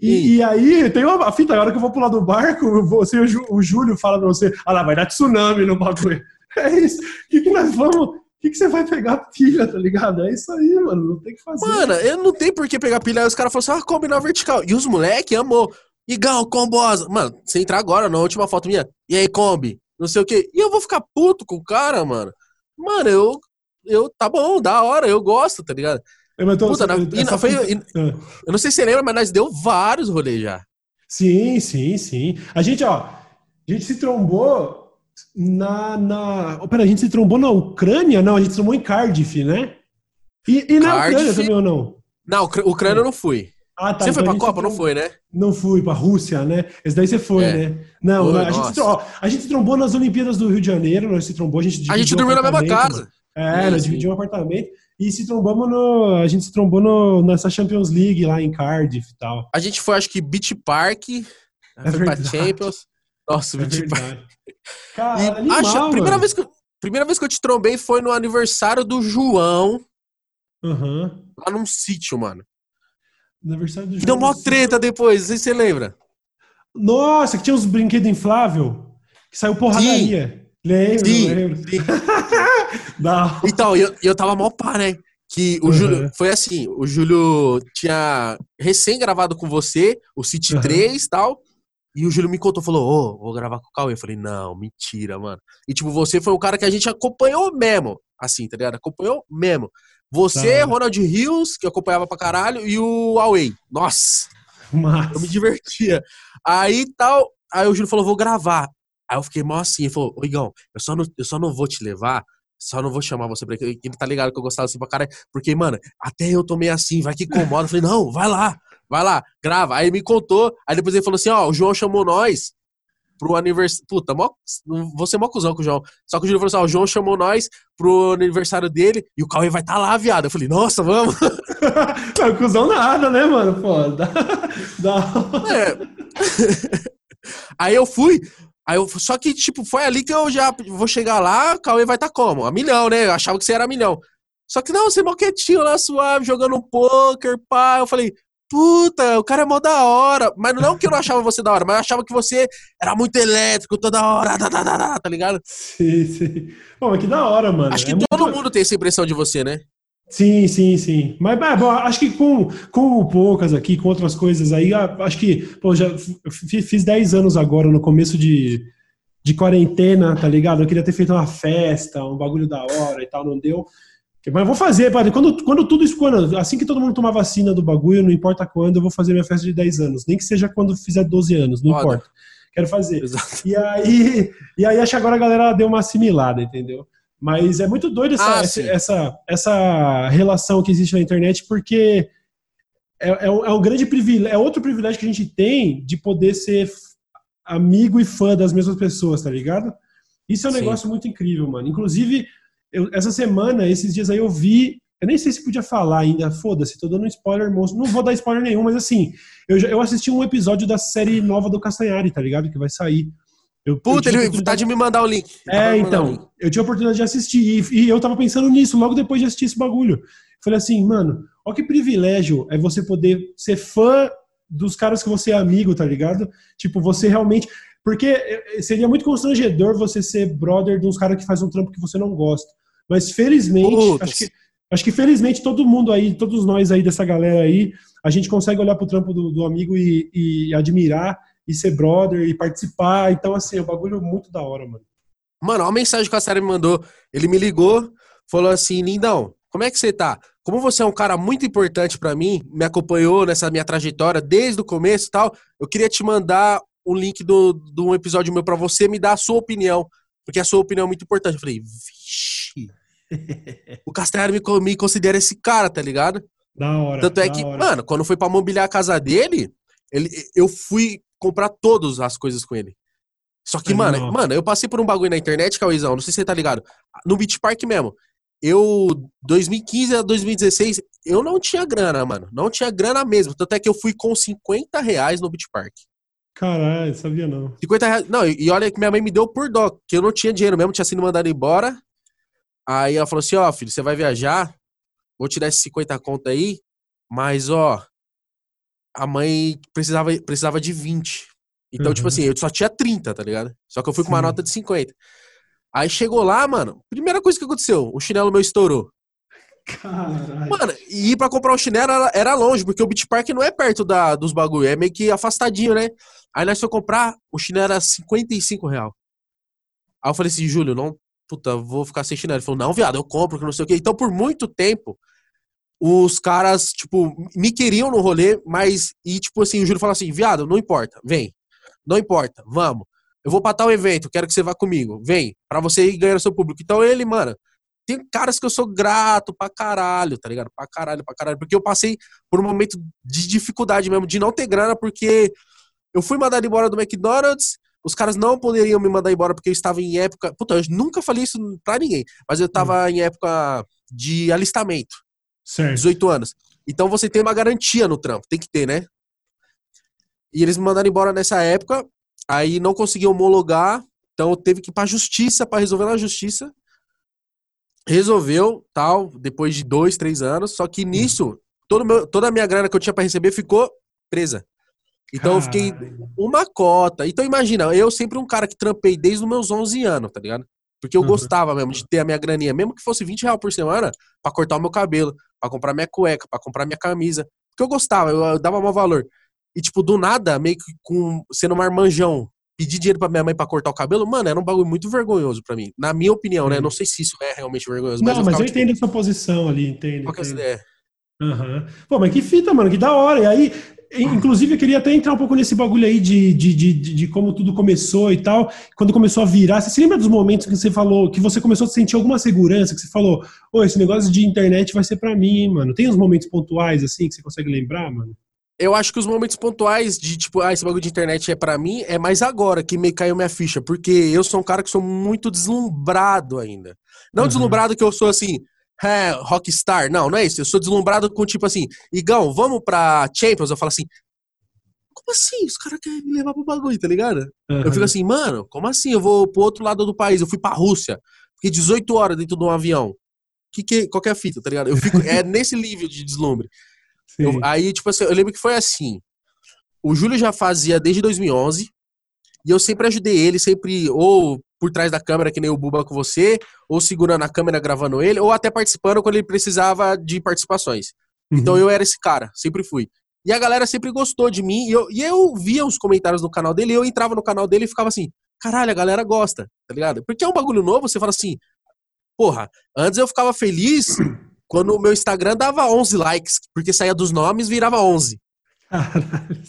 e, e, aí, tem uma fita, agora que eu vou pular do barco, você, o Júlio fala pra você, ah lá, vai dar tsunami no bagulho. [LAUGHS] É isso. O que, que nós vamos. O que, que você vai pegar pilha, tá ligado? É isso aí, mano. Não tem que fazer. Mano, eu não tenho por que pegar pilha. Aí os caras falaram assim, ah, combinar vertical. E os moleque amou. Igual, combosa. Mano, você entrar agora na última foto minha. E aí, Kombi? Não sei o quê. E eu vou ficar puto com o cara, mano. Mano, eu. Eu, tá bom, da hora, eu gosto, tá ligado? Eu, tô, Puta, na, essa... foi, e, ah. eu não sei se você lembra, mas nós deu vários rolês já. Sim, sim, sim. A gente, ó, a gente se trombou na. na... Oh, pera, a gente se trombou na Ucrânia? Não, a gente se trombou em Cardiff, né? E, e na Cardiff... Ucrânia também ou não? Não, Ucrânia eu não fui. Ah, tá, você então foi pra Copa, não foi, né? Não fui, pra Rússia, né? Esse daí você foi, é. né? Não, a, gente se, ó, a gente se trombou nas Olimpíadas do Rio de Janeiro, nós se trombou, a gente A gente dormiu na mesma casa. Mano. É, nós dividimos um apartamento e se trombamos no. A gente se trombou no, nessa Champions League lá em Cardiff e tal. A gente foi, acho que, Beach Park. É foi verdade. pra Champions. Nossa, é Beach Park. Cara, e, animal, acho, a primeira vez, que, primeira vez que eu te trombei foi no aniversário do João. Uhum. Lá num sítio, mano. Aniversário do João. Deu uma treta depois, não sei se você lembra. Nossa, que tinha uns brinquedos inflável. Que saiu porradaria. Sim. Lembro, Sim, lembro. sim. [LAUGHS] Não. Então, eu, eu tava mal pá, né? Que o Uhum. Júlio. Foi assim: o Júlio tinha recém gravado com você, o City Uhum. 3 e tal. E o Júlio me contou, falou: Ô, vou gravar com o Cauê. Eu falei: Não, mentira, mano. E tipo, você foi o cara que a gente acompanhou mesmo. Assim, tá ligado? Acompanhou mesmo. Você, hora. Ronald Rios, que eu acompanhava pra caralho, e o Huawei. Nossa, Mas... eu me divertia. Aí tal. Aí o Júlio falou: Vou gravar. Aí eu fiquei mal assim. Ele falou: Ô, Igão, eu só, não, eu só não vou te levar. Só não vou chamar você pra ele. Ele tá ligado que eu gostava assim pra caralho. Porque, mano, até eu tomei assim, vai que incomoda. Eu falei, não, vai lá, vai lá, grava. Aí ele me contou. Aí depois ele falou assim: ó, o João chamou nós pro aniversário. Puta, mó, vou ser mó cuzão com o João. Só que o Júlio falou assim: ó, o João chamou nós pro aniversário dele e o Cauê vai estar tá lá, viado. Eu falei, nossa, vamos. [LAUGHS] Não, cuzão nada, né, mano? Pô, [LAUGHS] dá, dá... É. [LAUGHS] Aí eu fui. Aí eu, só que, tipo, foi ali que eu já vou chegar lá, o Cauê vai estar tá como? A milhão, né? Eu achava que você era a milhão. Só que não, você é mó quietinho lá, suave, jogando um poker, pá. Eu falei, puta, o cara é mó da hora. Mas não que eu não achava você da hora, mas eu achava que você era muito elétrico toda hora, tá, tá, tá, tá, tá ligado? Sim, sim. Pô, mas que da hora, mano. Acho que É todo muito- mundo tem essa impressão de você, né? Sim, sim, sim. Mas, mas, bom, acho que com, com o Poucas aqui, com outras coisas aí, ah, acho que, pô, já fiz 10 anos agora, no começo de, de quarentena, tá ligado? Eu queria ter feito uma festa, um bagulho da hora e tal, não deu. Mas vou fazer, padre. Quando, quando tudo isso, quando, assim que todo mundo tomar vacina do bagulho, não importa quando, eu vou fazer minha festa de 10 anos. Nem que seja quando fizer 12 anos, não Foda. importa. Quero fazer. Exato. E aí, e aí acho que agora a galera deu uma assimilada, entendeu? Mas é muito doido essa, Ah, essa, essa, essa relação que existe na internet, porque é, é um, é um grande privilégio, é outro privilégio que a gente tem de poder ser amigo e fã das mesmas pessoas, tá ligado? Isso é um Sim. negócio muito incrível, mano. Inclusive, eu- essa semana, esses dias aí, eu vi. Eu nem sei se podia falar ainda, foda-se, tô dando um spoiler, moço. Não vou dar spoiler nenhum, mas assim, eu, eu assisti um episódio da série nova do Castanhari, tá ligado? Que vai sair. Eu, eu Puta, a ele tá de me mandar o link. É, pra me mandar o link. então, eu tive a oportunidade de assistir e, e eu tava pensando nisso logo depois de assistir esse bagulho. Falei assim, mano, olha que privilégio é você poder ser fã dos caras que você é amigo, tá ligado? Tipo, você realmente. Porque eh, seria muito constrangedor você ser brother de uns caras que faz um trampo que você não gosta. Mas felizmente, Putas. acho que, acho que felizmente todo mundo aí, todos nós aí dessa galera aí, a gente consegue olhar pro trampo do, do amigo e, e admirar e ser brother e participar. Então, assim, é um bagulho muito da hora, mano. Mano, olha a mensagem que a série me mandou. Ele me ligou, falou assim: Lindão, como é que você tá? Como você é um cara muito importante pra mim, me acompanhou nessa minha trajetória desde o começo e tal, eu queria te mandar o link do, de um episódio meu pra você me dar a sua opinião. Porque a sua opinião é muito importante. Eu falei, vixe. [LAUGHS] o Castanhari me, me considera esse cara, tá ligado? Da hora. Tanto é que, hora. mano, quando foi pra mobiliar a casa dele, ele, eu fui comprar todas as coisas com ele. Só que, mano, mano, eu passei por um bagulho na internet, Cauizão, não sei se você tá ligado. No Beach Park mesmo. Eu, 2015 a 2016, eu não tinha grana, mano. Não tinha grana mesmo. Tanto é que eu fui com 50 reais no Beach Park. Caralho, sabia não. 50 reais. Não, e olha que minha mãe me deu por dó, que eu não tinha dinheiro mesmo, tinha sido mandado embora. Aí ela falou assim: ó, filho, você vai viajar, vou te dar esses 50 conto aí, mas ó, a mãe precisava, precisava de 20. Então, tipo Uhum. assim, eu só tinha 30, tá ligado? Só que eu fui com uma Sim. nota de 50. Aí chegou lá, mano, primeira coisa que aconteceu, o chinelo meu estourou. Caralho. Mano, e ir pra comprar um chinelo era, era longe, porque o Beach Park não é perto da, dos bagulho, é meio que afastadinho, né? Aí nós fomos comprar, o chinelo era 55 real. Aí eu falei assim, Júlio, não, puta, vou ficar sem chinelo. Ele falou, não, viado, eu compro, que não sei o quê. Então, por muito tempo, os caras, tipo, me queriam no rolê, mas, e tipo assim, o Júlio falou assim, viado, não importa, vem. Não importa, vamos. Eu vou pra tal evento, quero que você vá comigo. Vem, pra você ir ganhar seu público. Então ele, mano, tem caras que eu sou grato pra caralho, tá ligado? Pra caralho, pra caralho. Porque eu passei por um momento de dificuldade mesmo, de não ter grana, porque eu fui mandado embora do McDonald's, os caras não poderiam me mandar embora porque eu estava em época. Puta, eu nunca falei isso pra ninguém, mas eu tava em época de alistamento, Certo. 18 anos. Então você tem uma garantia no trampo, tem que ter, né? E eles me mandaram embora nessa época, aí não consegui homologar, então eu teve que ir pra justiça pra resolver na justiça. Resolveu, tal, depois de dois, três anos, só que nisso, todo meu, toda a minha grana que eu tinha pra receber ficou presa. Então eu fiquei uma cota. Então imagina, eu sempre um cara que trampei desde os meus 11 anos, tá ligado? Porque eu uhum. gostava mesmo de ter a minha graninha, mesmo que fosse 20 reais por semana, para cortar o meu cabelo, para comprar minha cueca, para comprar minha camisa. Porque eu gostava, eu, eu dava mau valor. E, tipo, do nada, meio que com sendo um armanjão, pedir dinheiro pra minha mãe pra cortar o cabelo, mano, era um bagulho muito vergonhoso pra mim. Na minha opinião, né? Não sei se isso é realmente vergonhoso. Não, mas eu, mas eu tipo, entendo a sua posição ali, entendo. Qual que é essa ideia? Uhum. Pô, mas que fita, mano, que da hora. E aí, inclusive, eu queria até entrar um pouco nesse bagulho aí de, de, de, de, como tudo começou e tal. Quando começou a virar, você se lembra dos momentos que você falou, que você começou a sentir alguma segurança, que você falou, ô, esse negócio de internet vai ser para mim, mano. Tem uns momentos pontuais, assim, que você consegue lembrar, mano? eu acho que os momentos pontuais de, tipo, ah, esse bagulho de internet é para mim, é mais agora que me caiu minha ficha, porque eu sou um cara que sou muito deslumbrado ainda. Não uhum. deslumbrado que eu sou assim, é, rockstar, não, não é isso. Eu sou deslumbrado com tipo assim, Igão, vamos pra Champions? Eu falo assim, como assim? Os caras querem me levar pro bagulho, tá ligado? Uhum. Eu fico assim, mano, como assim? Eu vou pro outro lado do país, eu fui pra Rússia, fiquei 18 horas dentro de um avião. Que que, qual que é a fita, tá ligado? Eu fico, é [LAUGHS] nesse nível de deslumbre. Eu, aí, tipo assim, eu lembro que foi assim. O Júlio já fazia desde 2011 e eu sempre ajudei ele, sempre ou por trás da câmera, que nem o Buba com você, ou segurando a câmera gravando ele, ou até participando quando ele precisava de participações. Uhum. Então eu era esse cara, sempre fui. E a galera sempre gostou de mim, e eu, e eu via os comentários no canal dele, e eu entrava no canal dele e ficava assim, caralho, a galera gosta, tá ligado? Porque é um bagulho novo, você fala assim, porra, antes eu ficava feliz quando o meu Instagram dava 11 likes, porque saía dos nomes virava 11. Caralho.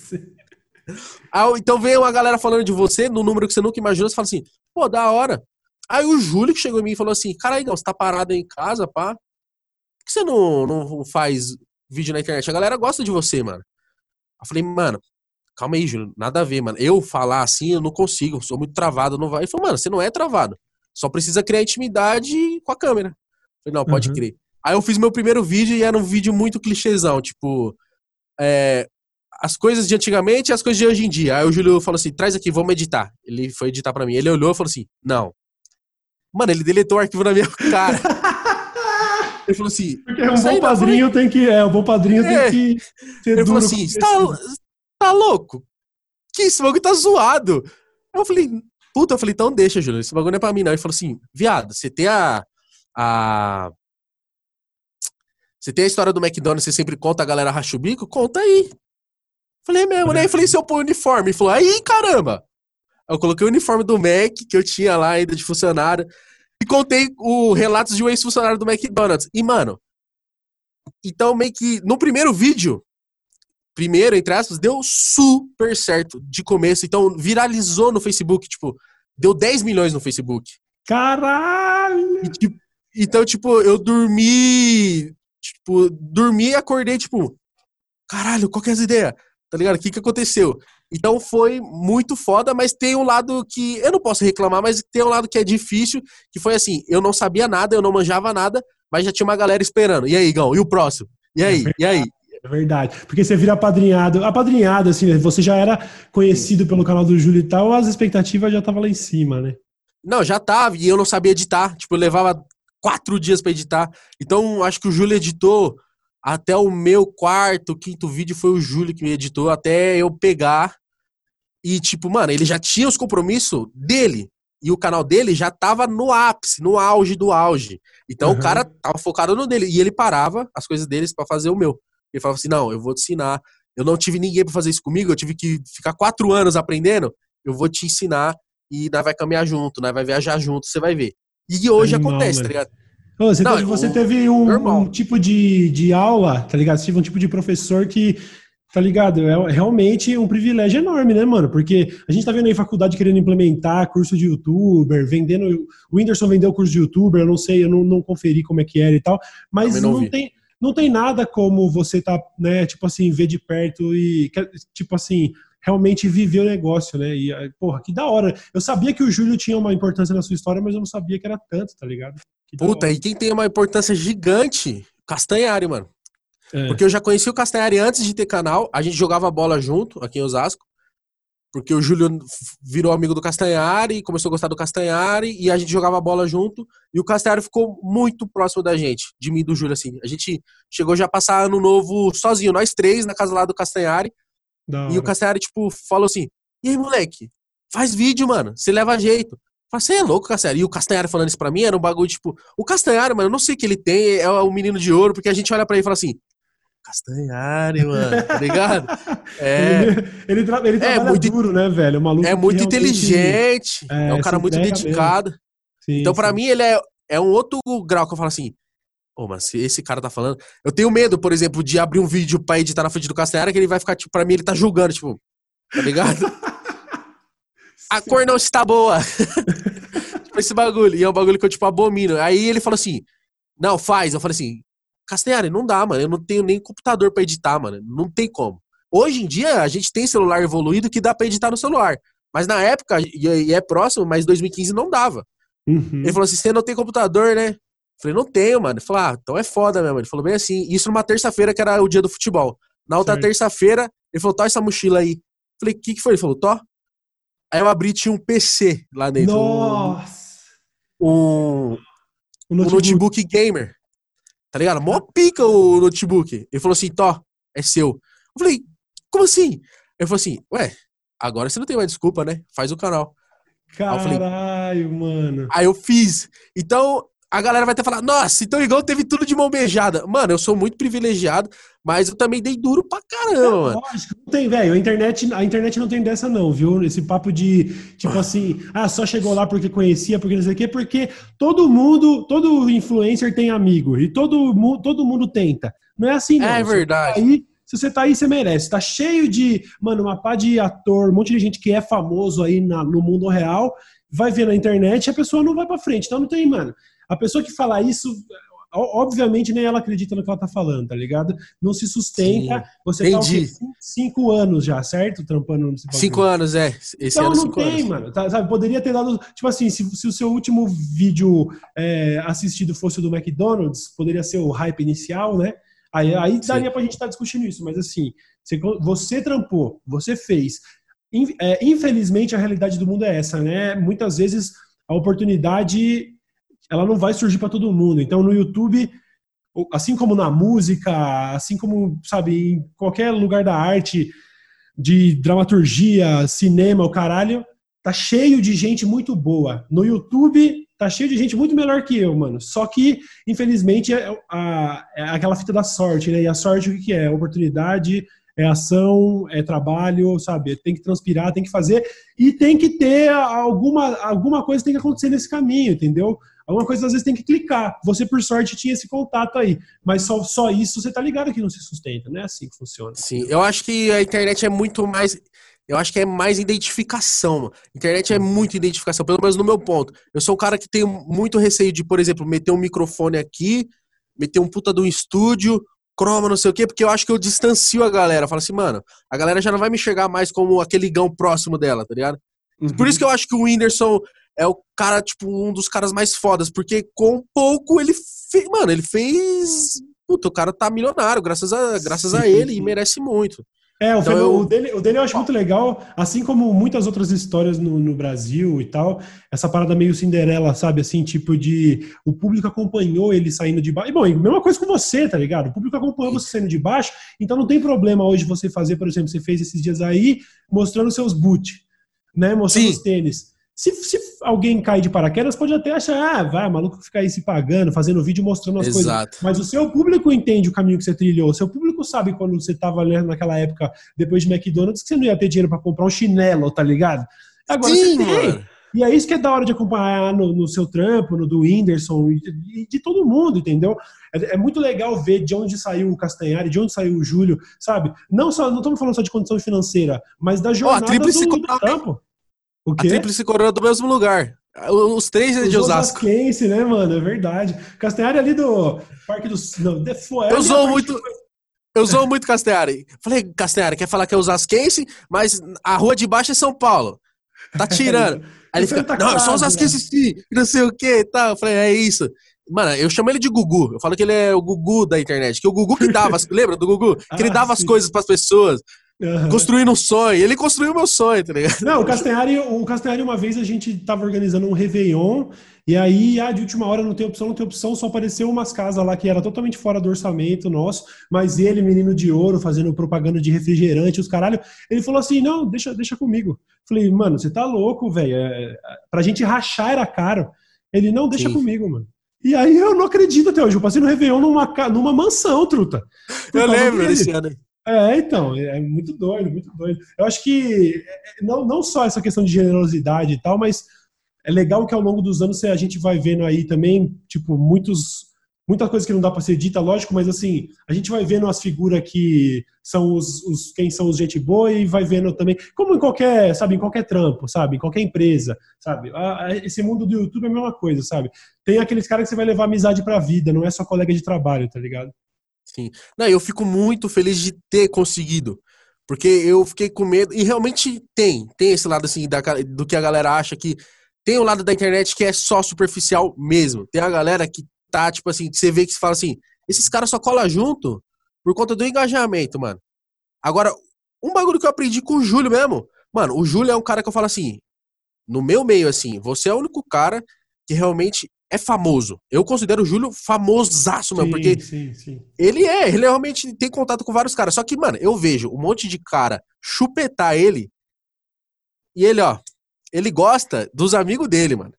Ah, então veio uma galera falando de você, no número que você nunca imaginou, você fala assim, pô, da hora. Aí o Júlio que chegou em mim e falou assim, cara, Igão, você tá parado aí em casa, pá? Por que você não, não faz vídeo na internet? A galera gosta de você, mano. Eu falei, mano, calma aí, Júlio, nada a ver, mano. Eu falar assim, eu não consigo, sou muito travado, não vai. Ele falou, mano, você não é travado. Só precisa criar intimidade com a câmera. Eu falei, não, pode uhum. crer. Aí eu fiz meu primeiro vídeo e era um vídeo muito clichêzão, tipo. É, as coisas de antigamente e as coisas de hoje em dia. Aí o Júlio falou assim: traz aqui, vamos editar. Ele foi editar para mim. Ele olhou e falou assim: não. Mano, ele deletou o arquivo na minha [LAUGHS] cara. ele falou assim: Porque um bom padrinho tem que. É, um bom padrinho é. tem que. ele falou assim: tá, tá louco? Que esse bagulho tá zoado. Eu falei: puta, eu falei: então deixa, Júlio, esse bagulho não é pra mim, não. Ele falou assim: viado, você tem a. a você tem a história do McDonald's, você sempre conta a galera racha o bico? Conta aí. Falei é mesmo, né? Falei, se eu pôr o uniforme. Ele falou, aí, caramba. Eu coloquei o uniforme do Mac, que eu tinha lá ainda de funcionário, e contei o relatos de um ex-funcionário do McDonald's. E, mano, então meio que no primeiro vídeo, primeiro, entre aspas, deu super certo de começo. Então viralizou no Facebook, tipo, deu 10 milhões no Facebook. Caralho! E, tipo, então, tipo, eu dormi Tipo, dormi e acordei, tipo, caralho, qual que é as ideias? Tá ligado? O que que aconteceu? Então foi muito foda, mas tem um lado que eu não posso reclamar, mas tem um lado que é difícil, que foi assim, eu não sabia nada, eu não manjava nada, mas já tinha uma galera esperando. E aí, Gão? E o próximo? E aí? É e aí? É verdade. Porque você vira apadrinhado. Apadrinhado, assim, você já era conhecido pelo canal do Júlio e tal, as expectativas já estavam lá em cima, né? Não, já tava, e eu não sabia editar. Tipo, eu levava quatro dias para editar. Então, acho que o Júlio editou até o meu quarto, quinto vídeo foi o Júlio que me editou, até eu pegar. E, tipo, mano, ele já tinha os compromissos dele. E o canal dele já tava no ápice, no auge do auge. Então uhum. o cara tava focado no dele. E ele parava as coisas deles para fazer o meu. Ele falava assim: não, eu vou te ensinar. Eu não tive ninguém para fazer isso comigo, eu tive que ficar quatro anos aprendendo. Eu vou te ensinar e nós vai caminhar junto, nós vai viajar junto, você vai ver. E hoje acontece, tá ligado? Você, não, teve, você o... teve um, um, tipo de, de aula, tá ligado? Você teve um tipo de professor que, tá ligado? É realmente um privilégio enorme, né, mano? Porque a gente tá vendo aí faculdade querendo implementar curso de youtuber, vendendo. O Whindersson vendeu curso de youtuber, eu não sei, eu não, não conferi como é que era e tal, mas não, não tem. Não tem nada como você tá, né, tipo assim, ver de perto e, tipo assim, realmente viver o negócio, né? E, porra, que da hora. Eu sabia que o Júlio tinha uma importância na sua história, mas eu não sabia que era tanto, tá ligado? Puta, e quem tem uma importância gigante? Castanhari, mano. É. Porque eu já conheci o Castanhari antes de ter canal, a gente jogava bola junto aqui em Osasco. Porque o Júlio virou amigo do Castanhari, começou a gostar do Castanhari, e a gente jogava bola junto. E o Castanhari ficou muito próximo da gente, de mim e do Júlio, assim. A gente chegou já a passar ano novo sozinho, nós três, na casa lá do Castanhari. E o Castanhari, tipo, falou assim: e aí, moleque, faz vídeo, mano. Você leva jeito. Você é louco, Castanhari? E o Castanhari falando isso pra mim era um bagulho, tipo, o Castanhari, mano, eu não sei o que ele tem, é o menino de ouro, porque a gente olha pra ele e fala assim, Castanhari, mano, tá ligado? [LAUGHS] É. Ele, ele, ele é muito duro, né, velho? O maluco é muito inteligente, é, é um cara muito dedicado. Sim, então, pra sim. mim, ele é, é um outro grau que eu falo assim, Pô, mas se esse cara tá falando. Eu tenho medo, por exemplo, de abrir um vídeo pra editar na frente do Castanhari, que ele vai ficar, tipo, pra mim, ele tá julgando, tipo, tá ligado? [LAUGHS] a cor não está boa. [LAUGHS] tipo, esse bagulho. E é um bagulho que eu, tipo, abomino. Aí ele falou assim: Não, faz. Eu falei assim: Castanhari, não dá, mano. Eu não tenho nem computador para editar, mano. Não tem como. Hoje em dia, a gente tem celular evoluído que dá pra editar no celular. Mas na época, e é próximo, mas 2015 não dava. Uhum. Ele falou assim: Você não tem computador, né? Eu falei: Não tenho, mano. Ele falou: Ah, então é foda mesmo. Ele falou bem assim. Isso numa terça-feira, que era o dia do futebol. Na outra terça-feira, ele falou: Tó essa mochila aí. Eu falei: O que, que foi? Ele falou: Tó, Aí eu abri tinha um PC lá dentro. Nossa! Um, um, notebook. um notebook gamer. Tá ligado? Mó pica o notebook. Ele falou assim, Tó, é seu. Eu falei, como assim? Ele falou assim, ué, agora você não tem mais desculpa, né? Faz o canal. Caralho, falei, mano. Aí eu fiz. Então, a galera vai até falar, nossa, então igual teve tudo de mão beijada. Mano, eu sou muito privilegiado, mas eu também dei duro pra caramba, é. Lógico, não tem, velho. A internet, a internet não tem dessa, não, viu? Esse papo de, tipo assim, ah, só chegou lá porque conhecia, porque não sei o quê, porque todo mundo, todo influencer tem amigo, e todo, todo mundo tenta. Não é assim, não. É verdade. Aí, se você tá aí, você merece. Tá cheio de, mano, uma pá de ator, um monte de gente que é famoso aí na, no mundo real, vai ver na internet e a pessoa não vai pra frente. Então não tem, mano. A pessoa que fala isso, obviamente nem ela acredita no que ela tá falando, tá ligado? Não se sustenta. Sim, você entendi. tá o cinco anos já, certo? Trampando nesse Cinco anos, é. Esse então, ano, não tem, anos. mano. Tá, sabe, poderia ter dado. Tipo assim, se, se o seu último vídeo é, assistido fosse o do McDonald's, poderia ser o hype inicial, né? Aí, aí daria pra gente estar tá discutindo isso, mas assim, você, você trampou, você fez. É, infelizmente, a realidade do mundo é essa, né? Muitas vezes a oportunidade ela não vai surgir para todo mundo. Então, no YouTube, assim como na música, assim como, sabe, em qualquer lugar da arte, de dramaturgia, cinema, o caralho, tá cheio de gente muito boa. No YouTube, tá cheio de gente muito melhor que eu, mano. Só que, infelizmente, é, a, é aquela fita da sorte, né? E a sorte o que é? Oportunidade, é ação, é trabalho, sabe? Tem que transpirar, tem que fazer e tem que ter alguma, alguma coisa tem que acontecer nesse caminho, entendeu? Alguma coisa às vezes tem que clicar. Você, por sorte, tinha esse contato aí. Mas só, só isso você tá ligado que não se sustenta, não é assim que funciona. Sim, eu acho que a internet é muito mais. Eu acho que é mais identificação. A internet é muito identificação, pelo menos no meu ponto. Eu sou um cara que tem muito receio de, por exemplo, meter um microfone aqui, meter um puta de um estúdio, croma, não sei o quê, porque eu acho que eu distancio a galera. Falo assim, mano, a galera já não vai me enxergar mais como aquele gão próximo dela, tá ligado? Uhum. Por isso que eu acho que o Whindersson é o cara, tipo, um dos caras mais fodas, porque com pouco ele fez. Mano, ele fez. Puta, o cara tá milionário, graças a, graças a ele, e merece muito. É, o, então, eu... o, dele, o dele eu acho muito legal, assim como muitas outras histórias no, no, Brasil e tal, essa parada meio Cinderela, sabe, assim, tipo de, o público acompanhou ele saindo de baixo, e bom, mesma coisa com você, tá ligado? O público acompanhou você saindo de baixo, então não tem problema hoje você fazer, por exemplo, você fez esses dias aí, mostrando seus boot, né, mostrando Sim. os tênis. Se, se, alguém cai de paraquedas, pode até achar, ah, vai, maluco ficar aí se pagando, fazendo vídeo mostrando as Exato. coisas. Mas o seu público entende o caminho que você trilhou. O seu público sabe quando você estava lendo naquela época, depois de McDonald's, que você não ia ter dinheiro para comprar um chinelo, tá ligado? Agora Sim, você tem. Mano. E é isso que é da hora de acompanhar no, no seu trampo, no do Whindersson e de, de, todo mundo, entendeu? É, é, muito legal ver de onde saiu o Castanhari, de onde saiu o Júlio, sabe? Não só, não estamos falando só de condição financeira, mas da jornada oh, do, do trampo. O quê? A tríplice coroa do mesmo lugar. Os três é de Osasco. Osasquense, né, mano? É verdade. Castanhari ali do Parque do... Não, de Eu sou muito... Eu sou muito Castanhari. Falei, Castanhari, quer falar que é Osasquense, mas a rua de baixo é São Paulo. Tá tirando. [LAUGHS] Aí ele fica, tá não, eu sou Osasquense sim, não sei o que e tal. Eu falei, é isso. Mano, eu chamo ele de Gugu. Eu falo que ele é o Gugu da internet. Que o Gugu que dava, [LAUGHS] lembra do Gugu? Que ele ah, dava as coisas pras pessoas. Uhum. Construindo um sonho. Ele construiu meu sonho, tá ligado? Não, o Castanhari, o Castanhari, uma vez a gente tava organizando um Réveillon, e aí, ah, de última hora não tem opção, não tem opção, só apareceu umas casas lá que era totalmente fora do orçamento nosso, mas ele, menino de ouro, fazendo propaganda de refrigerante, os caralho, ele falou assim: não, deixa, deixa comigo. Falei, mano, você tá louco, velho. É, é, pra gente rachar era caro. Ele, não, deixa Sim. comigo, mano. E aí eu não acredito até hoje. Eu passei no Réveillon numa, numa mansão, truta. Eu lembro desse ano. É, então, é muito doido, muito doido. Eu acho que é, não, não só essa questão de generosidade e tal, mas é legal que ao longo dos anos a gente vai vendo aí também, tipo, muitos muita coisa que não dá para ser dita, lógico, mas assim, a gente vai vendo as figuras que são os, os, quem são os gente boa e vai vendo também, como em qualquer, sabe, em qualquer trampo, sabe, em qualquer empresa, sabe? Esse mundo do YouTube é a mesma coisa, sabe? Tem aqueles caras que você vai levar amizade pra vida, não é só colega de trabalho, tá ligado? Sim. Não, eu fico muito feliz de ter conseguido. Porque eu fiquei com medo. E realmente tem. Tem esse lado, assim, da, do que a galera acha que. Tem o lado da internet que é só superficial mesmo. Tem a galera que tá, tipo assim, que você vê que você fala assim: esses caras só colam junto por conta do engajamento, mano. Agora, um bagulho que eu aprendi com o Júlio mesmo. Mano, o Júlio é um cara que eu falo assim. No meu meio, assim, você é o único cara que realmente é famoso. Eu considero o Júlio famosaço, mano, porque sim, sim. ele é, ele realmente tem contato com vários caras. Só que, mano, eu vejo um monte de cara chupetar ele e ele, ó, ele gosta dos amigos dele, mano.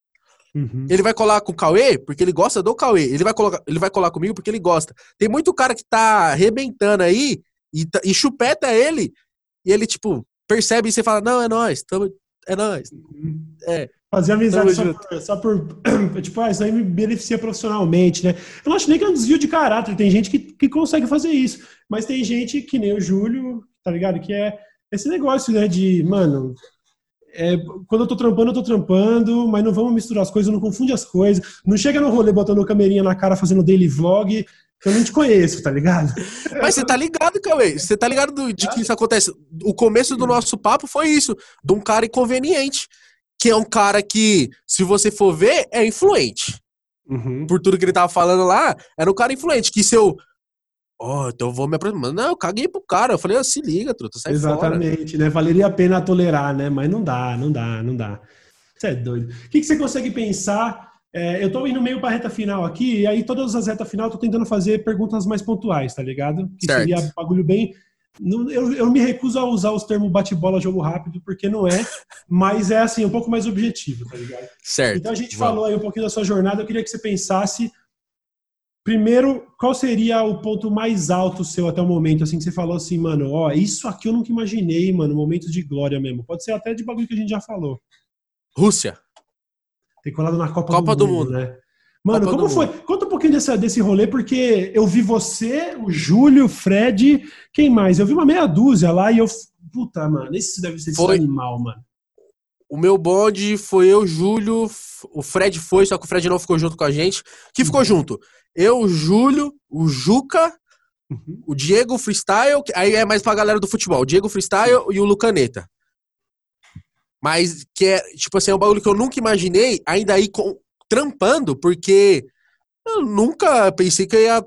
Uhum. Ele vai colar com o Cauê porque ele gosta do Cauê. Ele vai, colocar, ele vai colar comigo porque ele gosta. Tem muito cara que tá arrebentando aí e, tá, e chupeta ele e ele, tipo, percebe e você fala, não, é nós, tamo, é nós. Uhum. É. Fazer amizade só por, só por, [CLEARS THROAT] Tipo, ah, isso aí me beneficia profissionalmente, né? Eu não acho nem que é um desvio de caráter. Tem gente que, que consegue fazer isso. Mas tem gente que nem o Júlio, tá ligado? Que é esse negócio, né? De, mano, é, quando eu tô trampando, eu tô trampando, mas não vamos misturar as coisas, não confunde as coisas. Não chega no rolê botando camerinha na cara fazendo daily vlog, que eu não te conheço, tá ligado? [LAUGHS] Mas você tá ligado, Cauê? Você tá ligado do, de que isso acontece? O começo do nosso papo foi isso, de um cara inconveniente que é um cara que, se você for ver, é influente. Uhum. Por tudo que ele tava falando lá, era um cara influente. Que se eu. Ó, oh, então eu vou me aproximar. Não, eu caguei pro cara. Eu falei, oh, se liga, truta, sai Exatamente, fora. né? Valeria a pena tolerar, né? Mas não dá, não dá, não dá. Você é doido. O que, que você consegue pensar? É, eu tô indo meio pra reta final aqui, e aí todas as retas final eu tô tentando fazer perguntas mais pontuais, tá ligado? Que certo. seria bagulho bem não, eu, eu me recuso a usar os termos bate-bola, jogo rápido, porque não é, [LAUGHS] mas é assim, um pouco mais objetivo, tá ligado? Certo. Então a gente Vamos. falou aí um pouquinho da sua jornada, eu queria que você pensasse. Primeiro, qual seria o ponto mais alto seu até o momento, assim, que você falou assim, mano, ó, isso aqui eu nunca imaginei, mano, momentos de glória mesmo. Pode ser até de bagulho que a gente já falou. Rússia. Tem colado na Copa, Copa do, Mundo, do Mundo, né? Mano, como foi? Conta um pouquinho desse, desse rolê, porque eu vi você, o Júlio, o Fred, quem mais? Eu vi uma meia dúzia lá e eu. Puta, mano, esse deve ser foi... animal, mano. O meu bonde foi eu, Júlio, o Fred foi, só que o Fred não ficou junto com a gente. Que ficou uhum. junto? Eu, o Júlio, o Juca, uhum. o Diego Freestyle, aí é mais pra galera do futebol, o Diego Freestyle e o Lucaneta. Mas que é, tipo assim, é um bagulho que eu nunca imaginei, ainda aí com, trampando, porque eu nunca pensei que eu ia.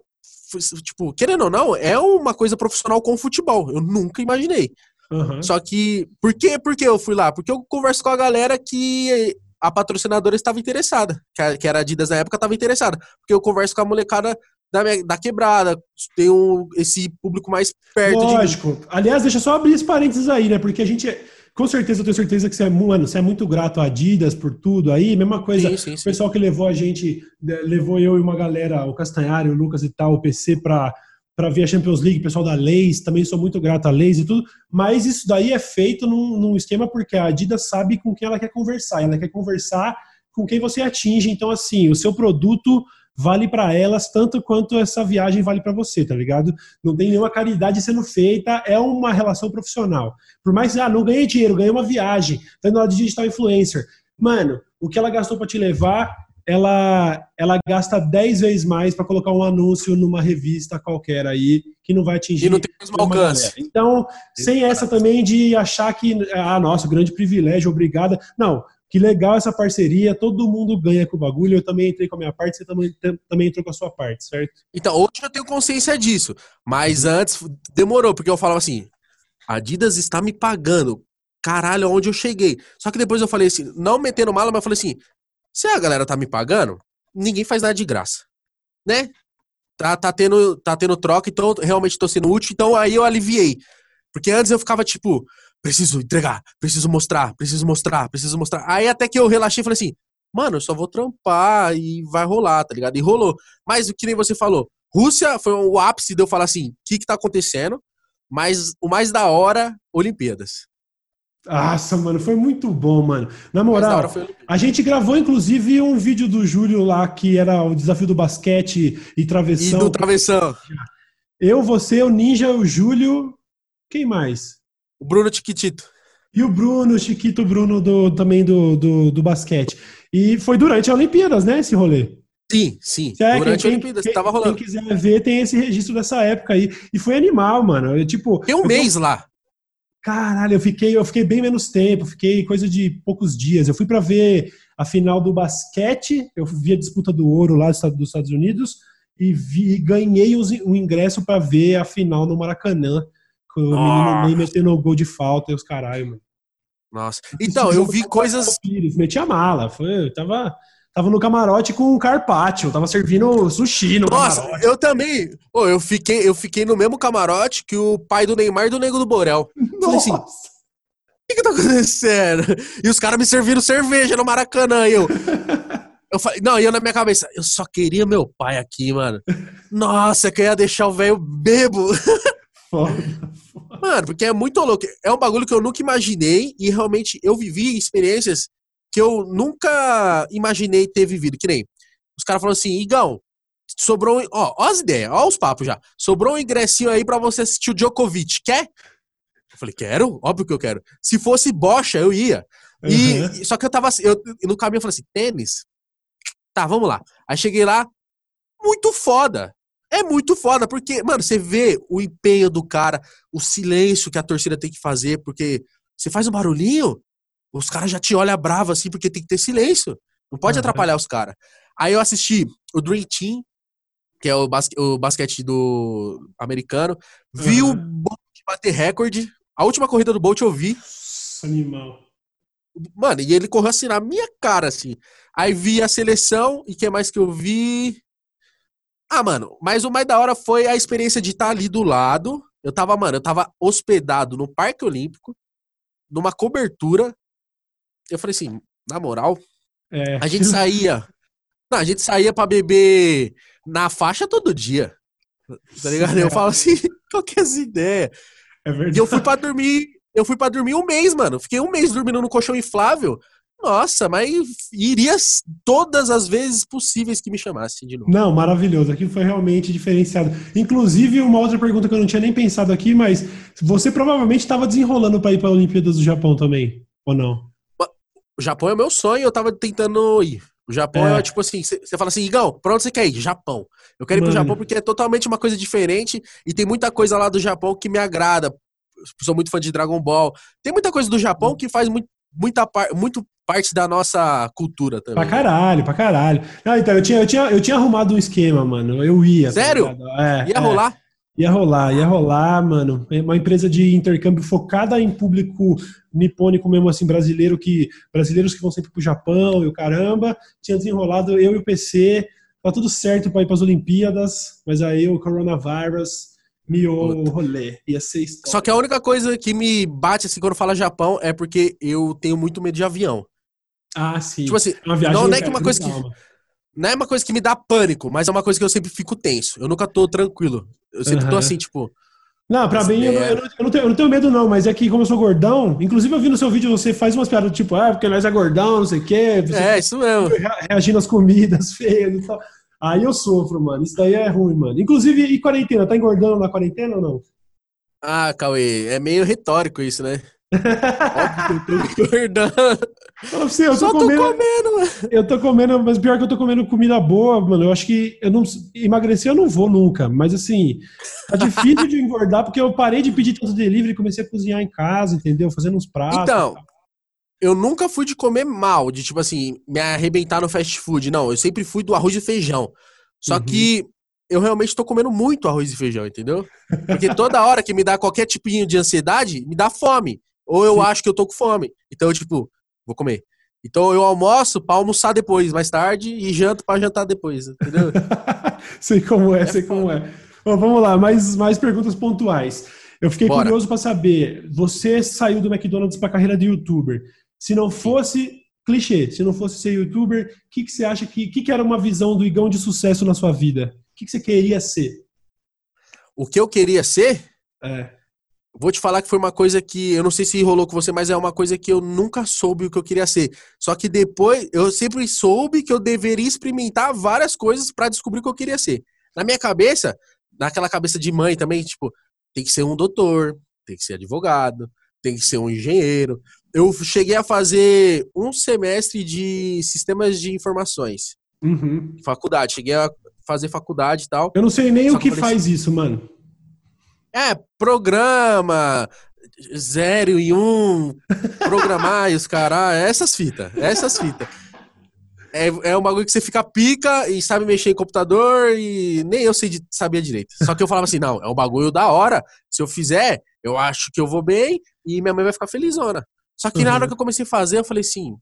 Tipo, querendo ou não, é uma coisa profissional com futebol. Eu nunca imaginei. Uhum. Só que. Por quê? Por que eu fui lá? Porque eu converso com a galera que a patrocinadora estava interessada. Que era a Adidas na época estava interessada. Porque eu converso com a molecada da, minha, da quebrada. Tem um, esse público mais perto Lógico. De Aliás, deixa eu só abrir esse parênteses aí, né? Porque a gente com certeza, eu tenho certeza que você é, mano, você é muito grato à Adidas por tudo aí. Mesma coisa, sim, sim, sim. o pessoal que levou a gente, levou eu e uma galera, o Castanhari, o Lucas e tal, o PC para para ver a Champions League, pessoal da Leis, também sou muito grato à Leis e tudo, mas isso daí é feito num, num, esquema porque a Adidas sabe com quem ela quer conversar, ela quer conversar com quem você atinge, então assim, o seu produto vale para elas tanto quanto essa viagem vale para você, tá ligado? Não tem nenhuma caridade sendo feita, é uma relação profissional. Por mais que, ah, não ganhei dinheiro, ganhei uma viagem, tá indo de digital influencer. Mano, o que ela gastou para te levar, ela, ela gasta 10 vezes mais para colocar um anúncio numa revista qualquer aí, que não vai atingir. E não tem o mesmo alcance. Então, sem essa também de achar que, ah, nossa, grande privilégio, obrigada. Não, que legal essa parceria, todo mundo ganha com o bagulho. Eu também entrei com a minha parte, você também, também entrou com a sua parte, certo? Então, hoje eu tenho consciência disso. Mas antes demorou, porque eu falava assim: a Adidas está me pagando. Caralho, onde eu cheguei. Só que depois eu falei assim, não metendo mala, mas eu falei assim, se a galera tá me pagando, ninguém faz nada de graça. Né? Tá, tá, tendo, tá tendo troca, então realmente tô sendo útil, então aí eu aliviei. Porque antes eu ficava tipo, preciso entregar, preciso mostrar, preciso mostrar, preciso mostrar. Aí até que eu relaxei e falei assim, mano, eu só vou trampar e vai rolar, tá ligado? E rolou. Mas o que nem você falou, Rússia foi o ápice de eu falar assim, o que que tá acontecendo? Mas o mais da hora, Olimpíadas. Nossa, mano, foi muito bom, mano. Na moral, a gente gravou inclusive um vídeo do Júlio lá que era o desafio do basquete e travessão. E do travessão. Eu, você, o Ninja, o Júlio. Quem mais? O Bruno Chiquitito. E o Bruno, o Chiquito Bruno do, também do, do, do basquete. E foi durante a Olimpíadas, né, esse rolê? Sim, sim. É, durante quem, a Olimpíadas, quem, tava rolando. Quem quiser ver, tem esse registro dessa época aí. E foi animal, mano. Eu, tipo, tem um mês lá. Caralho, eu fiquei, eu fiquei bem menos tempo, fiquei coisa de poucos dias. Eu fui para ver a final do basquete, eu vi a disputa do ouro lá dos Estados Unidos e, vi, ganhei o ingresso para ver a final no Maracanã, com o menino nem metendo o gol de falta e os caralho, mano. Nossa. Então, eu vi coisas. Meti a mala, foi, tava Tava no camarote com um carpaccio, tava servindo sushi no Nossa, camarote. eu também. Pô, eu fiquei, eu fiquei no mesmo camarote que o pai do Neymar e do Nego do Borel. Nossa. Falei assim, o que que tá acontecendo? E os caras me serviram cerveja no Maracanã, e eu... Eu falei, não, e eu na minha cabeça, eu só queria meu pai aqui, mano. Nossa, que eu ia deixar o velho bebo. [LAUGHS] Foda, foda. Mano, porque é muito louco. É um bagulho que eu nunca imaginei e realmente eu vivi experiências que eu nunca imaginei ter vivido. Que nem os caras falam assim, Igão, sobrou. Ó, ó as ideias, ó os papos já. Sobrou um ingressinho aí para você assistir o Djokovic. Quer? Eu falei, quero? Óbvio que eu quero. Se fosse bocha, eu ia. E, uhum. Só que eu tava assim, eu, no caminho eu falei assim, tênis? Tá, vamos lá. Aí cheguei lá, muito foda. É muito foda, porque, mano, você vê o empenho do cara, o silêncio que a torcida tem que fazer, porque você faz um barulhinho, os caras já te olham bravo assim, porque tem que ter silêncio. Não pode uhum. atrapalhar os caras. Aí eu assisti o Dream Team, que é o, basque, o basquete do americano. Vi uhum. o Bolt bater recorde. A última corrida do Bolt eu vi. Animal. Mano, e ele correu assim na minha cara, assim. Aí vi a seleção, e que mais que eu vi? Ah, mano, mas o mais da hora foi a experiência de estar ali do lado. Eu tava, mano, eu tava hospedado no Parque Olímpico, numa cobertura, eu falei assim, na moral, é. a gente saía. Não, a gente saía pra beber na faixa todo dia. Tá ligado? Eu falo assim, [LAUGHS] qual que é essa ideia? É verdade. E eu fui pra dormir. Eu fui para dormir um mês, mano. Fiquei um mês dormindo no colchão inflável. Nossa, mas iria todas as vezes possíveis que me chamasse de novo. Não, maravilhoso. Aquilo foi realmente diferenciado. Inclusive, uma outra pergunta que eu não tinha nem pensado aqui, mas você provavelmente estava desenrolando para ir para a Olimpíadas do Japão também, ou não? O Japão é o meu sonho, eu tava tentando ir. O Japão é, é tipo assim, você fala assim, Igão, pra onde você quer ir? Japão. Eu quero ir Mano. pro Japão porque é totalmente uma coisa diferente e tem muita coisa lá do Japão que me agrada. Sou muito fã de Dragon Ball. Tem muita coisa do Japão hum. que faz muito, muita muito parte da nossa cultura também. Pra caralho, pra caralho. Não, então, eu tinha, eu, tinha, eu tinha arrumado um esquema, mano. Eu ia. Tá Sério? Tá é, ia é. rolar? Ia rolar, ia rolar, mano. É uma empresa de intercâmbio focada em público nipônico mesmo assim, brasileiro que brasileiros que vão sempre pro Japão e o caramba. Tinha desenrolado eu e o PC, tá tudo certo para ir para as Olimpíadas, mas aí o coronavírus miou o rolê. Ia ser história. Só que a única coisa que me bate assim quando fala Japão é porque eu tenho muito medo de avião. Ah, sim. Tipo assim, uma viagem não é que uma coisa que não é uma coisa que me dá pânico, mas é uma coisa que eu sempre fico tenso. Eu nunca tô tranquilo. Eu sempre uhum. tô assim, tipo. Não, pra mim, eu, eu, eu, não tenho, eu, não tenho, medo, não, mas é que, como eu sou gordão, inclusive eu vi no seu vídeo você faz umas piadas tipo, ah, porque nós é gordão, não sei o quê. É, isso mesmo. Reagindo às comidas [LAUGHS] feias e tal. Aí eu sofro, mano. Isso daí é ruim, mano. Inclusive, e quarentena? Tá engordando na quarentena ou não? Ah, Cauê, é meio retórico isso, né? Óbvio que eu tô [LAUGHS] engordando. Eu tô Só comendo, tô comendo, Eu tô comendo, mas pior que eu tô comendo comida boa, mano. Eu acho que eu não emagrecer eu não vou nunca, mas assim, tá difícil de engordar porque eu parei de pedir tanto delivery e comecei a cozinhar em casa, entendeu? Fazendo uns pratos. Então, eu nunca fui de comer mal, de tipo assim, me arrebentar no fast food. Não, eu sempre fui do arroz e feijão. Só uhum. que eu realmente tô comendo muito arroz e feijão, entendeu? Porque toda hora que me dá qualquer tipinho de ansiedade, me dá fome. Ou eu Sim. acho que eu tô com fome. Então, eu, tipo, vou comer. Então eu almoço para almoçar depois, mais tarde, e janto para jantar depois, entendeu? [LAUGHS] sei como é, é sei foda. como é. Bom, vamos lá, mais, mais perguntas pontuais. Eu fiquei Bora. curioso para saber, você saiu do McDonald's para a carreira de youtuber. Se não fosse clichê, se não fosse ser youtuber, o que, que você acha que, que, que era uma visão do Igão de sucesso na sua vida? O que, que você queria ser? O que eu queria ser? É. Vou te falar que foi uma coisa que eu não sei se rolou com você, mas é uma coisa que eu nunca soube o que eu queria ser. Só que depois eu sempre soube que eu deveria experimentar várias coisas para descobrir o que eu queria ser. Na minha cabeça, naquela cabeça de mãe também, tipo, tem que ser um doutor, tem que ser advogado, tem que ser um engenheiro. Eu cheguei a fazer um semestre de sistemas de informações. Uhum. Faculdade, cheguei a fazer faculdade e tal. Eu não sei nem o que, que faz isso, mano. É, programa, zero e um, programar e os caras, essas fitas, essas fitas. É, é um bagulho que você fica pica e sabe mexer em computador e nem eu sei de, sabia direito. Só que eu falava assim, não, é um bagulho da hora. Se eu fizer, eu acho que eu vou bem e minha mãe vai ficar felizona. Só que uhum. na hora que eu comecei a fazer, eu falei assim,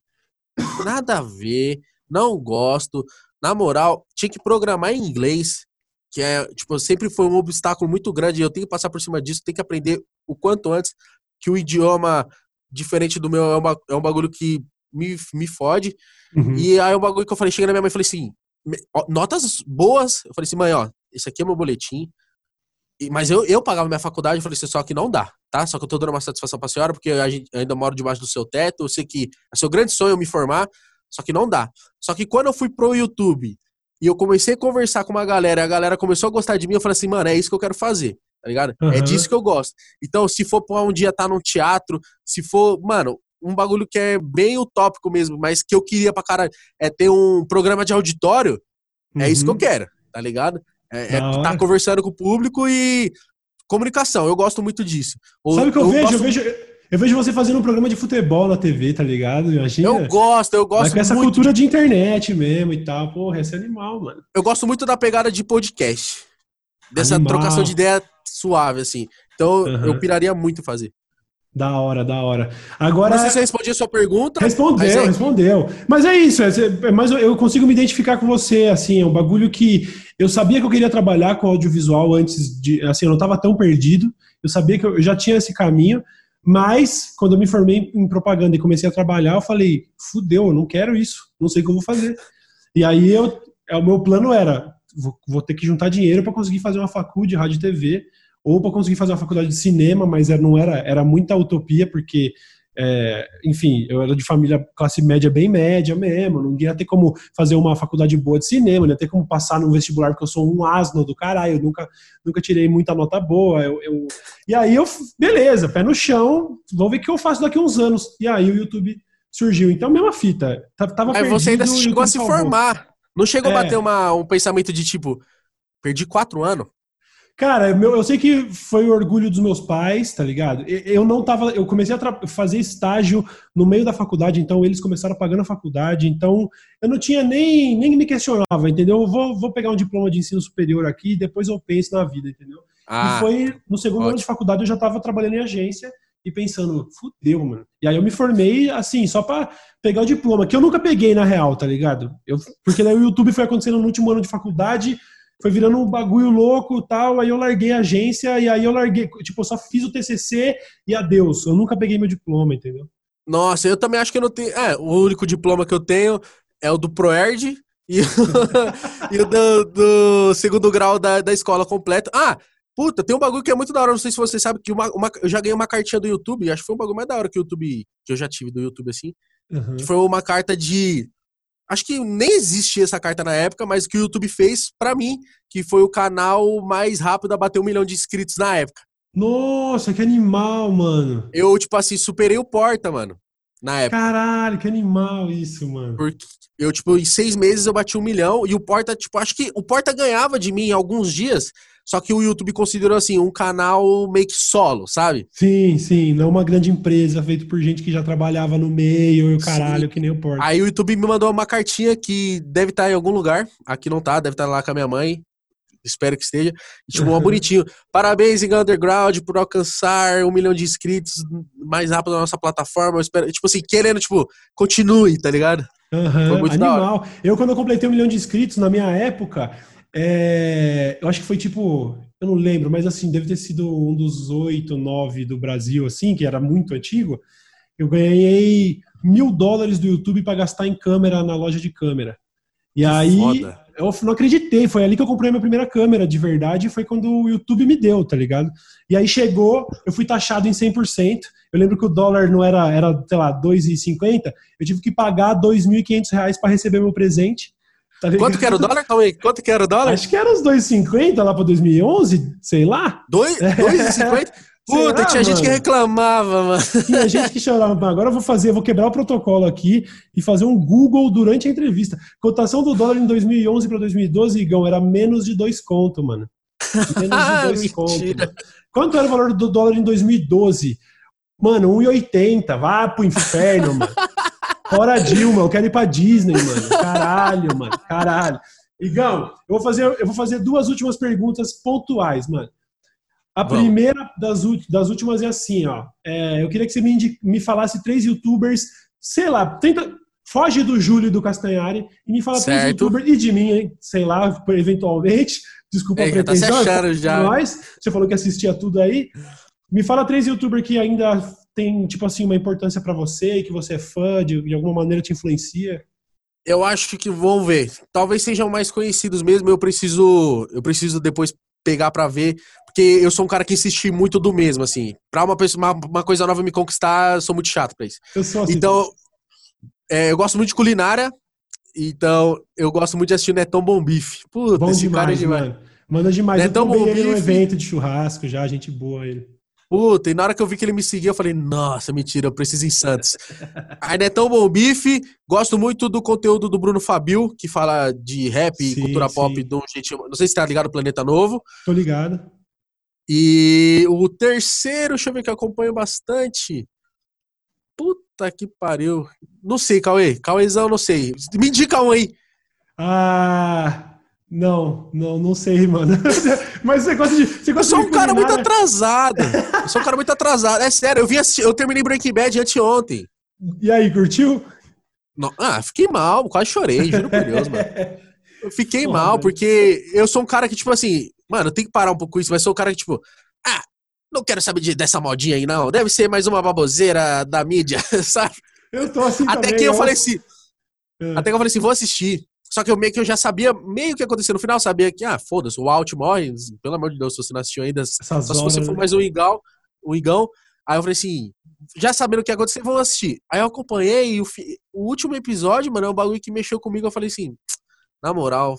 nada a ver, não gosto. Na moral, tinha que programar em inglês que é, tipo, sempre foi um obstáculo muito grande e eu tenho que passar por cima disso, tenho que aprender o quanto antes, que o idioma diferente do meu é, uma, é um bagulho que me, me fode. Uhum. E aí é um bagulho que eu falei, cheguei na minha mãe e falei assim, notas boas, eu falei assim, mãe, ó, esse aqui é meu boletim, mas eu, eu pagava minha faculdade, eu falei assim, só que não dá, tá? Só que eu tô dando uma satisfação pra senhora, porque eu ainda moro debaixo do seu teto, eu sei que é seu grande sonho me formar, só que não dá. Só que quando eu fui pro YouTube e eu comecei a conversar com uma galera, e a galera começou a gostar de mim, eu falei assim, mano, é isso que eu quero fazer, tá ligado? Uhum. É disso que eu gosto. Então, se for pra um dia estar tá num teatro, se for, mano, um bagulho que é bem utópico mesmo, mas que eu queria pra cara é ter um programa de auditório, uhum. é isso que eu uhum. quero, tá ligado? É, é tá conversando com o público e comunicação, eu gosto muito disso. Sabe o que eu, eu vejo? Gosto... Eu vejo eu vejo você fazendo um programa de futebol na TV, tá ligado? Imagina. Eu gosto, eu gosto. com essa muito cultura de internet mesmo e tal. Porra, esse é animal, mano. Eu gosto muito da pegada de podcast. Dessa animal. trocação de ideia suave, assim. Então uhum. eu piraria muito fazer. Da hora, da hora. Agora. Não sei se eu respondi a sua pergunta. Respondeu, é... respondeu. Mas é isso, é, é, mas eu consigo me identificar com você, assim, é um bagulho que eu sabia que eu queria trabalhar com audiovisual antes de. Assim, eu não estava tão perdido. Eu sabia que eu já tinha esse caminho, mas, quando eu me formei em propaganda e comecei a trabalhar, eu falei, fudeu, eu não quero isso, não sei o que eu vou fazer. E aí, eu, é, o meu plano era, vou, vou ter que juntar dinheiro para conseguir fazer uma faculdade de rádio e TV, ou para conseguir fazer uma faculdade de cinema, mas era, não era, era muita utopia, porque é, enfim, eu era de família classe média bem média mesmo, não ia ter como fazer uma faculdade boa de cinema, não ia ter como passar no vestibular, porque eu sou um asno do caralho, eu nunca, nunca tirei muita nota boa. Eu, eu... E aí eu, beleza, pé no chão, vou ver o que eu faço daqui a uns anos. E aí o YouTube surgiu. Então, mesma fita. Tava Mas perdido, você ainda chegou a se formar. Não chegou é. a bater uma, um pensamento de tipo, perdi quatro anos? Cara, eu sei que foi o orgulho dos meus pais, tá ligado? Eu não tava. Eu comecei a fazer estágio no meio da faculdade, então eles começaram pagando a faculdade, então eu não tinha nem, nem me questionava, entendeu? Eu vou, vou pegar um diploma de ensino superior aqui e depois eu penso na vida, entendeu? Ah, e foi no segundo ótimo. ano de faculdade eu já tava trabalhando em agência e pensando, fudeu, mano. E aí eu me formei, assim, só pra pegar o diploma, que eu nunca peguei na real, tá ligado? Eu, porque daí o YouTube foi acontecendo no último ano de faculdade foi virando um bagulho louco tal. Aí eu larguei a agência e aí eu larguei, tipo, eu só fiz o TCC e adeus. Eu nunca peguei meu diploma, entendeu? Nossa, eu também acho que eu não tenho. É, o único diploma que eu tenho é o do ProErd e, [LAUGHS] e o do, do, segundo grau da, da escola completa. Ah, puta, tem um bagulho que é muito da hora. Não sei se você sabe que uma, uma, eu já ganhei uma cartinha do YouTube. Acho que foi um bagulho mais da hora que o YouTube que eu já tive do YouTube assim. Uhum. Que foi uma carta de Acho que nem existia essa carta na época, mas que o YouTube fez para mim, que foi o canal mais rápido a bater um milhão de inscritos na época. Nossa, que animal, mano. Eu, tipo assim, superei o Porta, mano. Na época. Caralho, que animal isso, mano. Porque eu, tipo, em seis meses eu bati um milhão e o Porta, tipo, acho que o Porta ganhava de mim em alguns dias, só que o YouTube considerou, assim, um canal meio que solo, sabe? Sim, sim, não uma grande empresa feita por gente que já trabalhava no meio e o caralho, sim. que nem o Porta. Aí o YouTube me mandou uma cartinha que deve estar tá em algum lugar, aqui não tá, deve estar tá lá com a minha mãe, espero que esteja. Tipo, um bonitinho. Parabéns, Igão Underground, por alcançar um milhão de inscritos mais rápido na nossa plataforma. Eu espero, tipo assim, querendo, tipo, continue, tá ligado? Uhum, animal. Eu, quando eu completei um milhão de inscritos, na minha época, é, eu acho que foi tipo, eu não lembro, mas assim, deve ter sido um dos oito, nove do Brasil, assim, que era muito antigo. Eu ganhei mil dólares do YouTube para gastar em câmera na loja de câmera. E que aí foda. eu não acreditei, foi ali que eu comprei a minha primeira câmera de verdade, foi quando o YouTube me deu, tá ligado? E aí chegou, eu fui taxado em 100%. Eu lembro que o dólar não era, era sei lá, 2,50, eu tive que pagar 2.500 reais para receber meu presente. Tá Quanto que era o dólar? Calma aí. Quanto que era o dólar? Acho que era uns 2,50 lá para 2011, sei lá. 2,50? [LAUGHS] Puta, Será, tinha mano? gente que reclamava, mano. Tinha gente que chorava. Agora eu vou fazer, eu vou quebrar o protocolo aqui e fazer um Google durante a entrevista. Cotação do dólar em 2011 para 2012, Igão, era menos de dois conto, mano. Menos de [LAUGHS] dois conto. Quanto era o valor do dólar em 2012? Mano, 1,80. Vá pro inferno, mano. Fora Dilma, eu quero ir pra Disney, mano. Caralho, mano. Caralho. Igão, eu vou fazer, eu vou fazer duas últimas perguntas pontuais, mano. A Vamos. primeira das, das últimas é assim, ó. É, eu queria que você me, me falasse três youtubers, sei lá, tenta. Foge do Júlio e do Castanhari e me fala certo. três youtubers e de mim, hein? Sei lá, eventualmente. Desculpa é, a pretensão. Já tá se achando já. Nós, você falou que assistia tudo aí. Me fala três youtubers que ainda tem, tipo assim, uma importância para você e que você é fã, de, de alguma maneira te influencia. Eu acho que vão ver. Talvez sejam mais conhecidos mesmo. Eu preciso, eu preciso depois pegar para ver, porque eu sou um cara que insiste muito do mesmo, assim. Pra uma, pessoa, uma, uma coisa nova me conquistar, eu sou muito chato pra isso. Eu sou assim. Então, é, eu gosto muito de culinária, então eu gosto muito de assistir Netão Bom Bife. Puta, Bom esse demais, cara é demais. Mano. Manda demais. Netão eu Bom Bife. no evento de churrasco já, gente boa ele. Puta, e na hora que eu vi que ele me seguia, eu falei, nossa, mentira, eu preciso ir em Santos. Aí Netão Bom Bife, gosto muito do conteúdo do Bruno Fabio, que fala de rap e cultura sim. pop um jeito. Não sei se tá ligado Planeta Novo. Tô ligado. E o terceiro, deixa eu ver que eu acompanho bastante. Puta que pariu. Não sei, Cauê. Cauêzão, não sei. Me indica um aí. Ah. Não, não, não sei, mano. [LAUGHS] Mas você gosta de. Você gosta eu sou um cara muito atrasado. Eu sou um cara muito atrasado. É sério, eu vi eu terminei Breaking Bad anteontem. E aí, curtiu? Não, ah, fiquei mal, quase chorei, juro por Deus, mano. Eu fiquei Porra, mal, porque eu sou um cara que, tipo assim, mano, tem que parar um pouco com isso, mas sou um cara que, tipo, ah, não quero saber de, dessa modinha aí, não. Deve ser mais uma baboseira da mídia, [LAUGHS] sabe? Eu tô assim Até também, que eu, eu falei assim. É. Até que eu falei assim, vou assistir. Só que eu meio que eu já sabia meio que aconteceu no final, sabia que, ah, foda-se, o Alt morre, pelo amor de Deus, se você não assistiu ainda, só se você for mais um igão, um igão. Aí eu falei assim, já sabendo o que ia acontecer, vou assistir. Aí eu acompanhei e o, o, último episódio, mano, é um bagulho que mexeu comigo. Eu falei assim, na moral,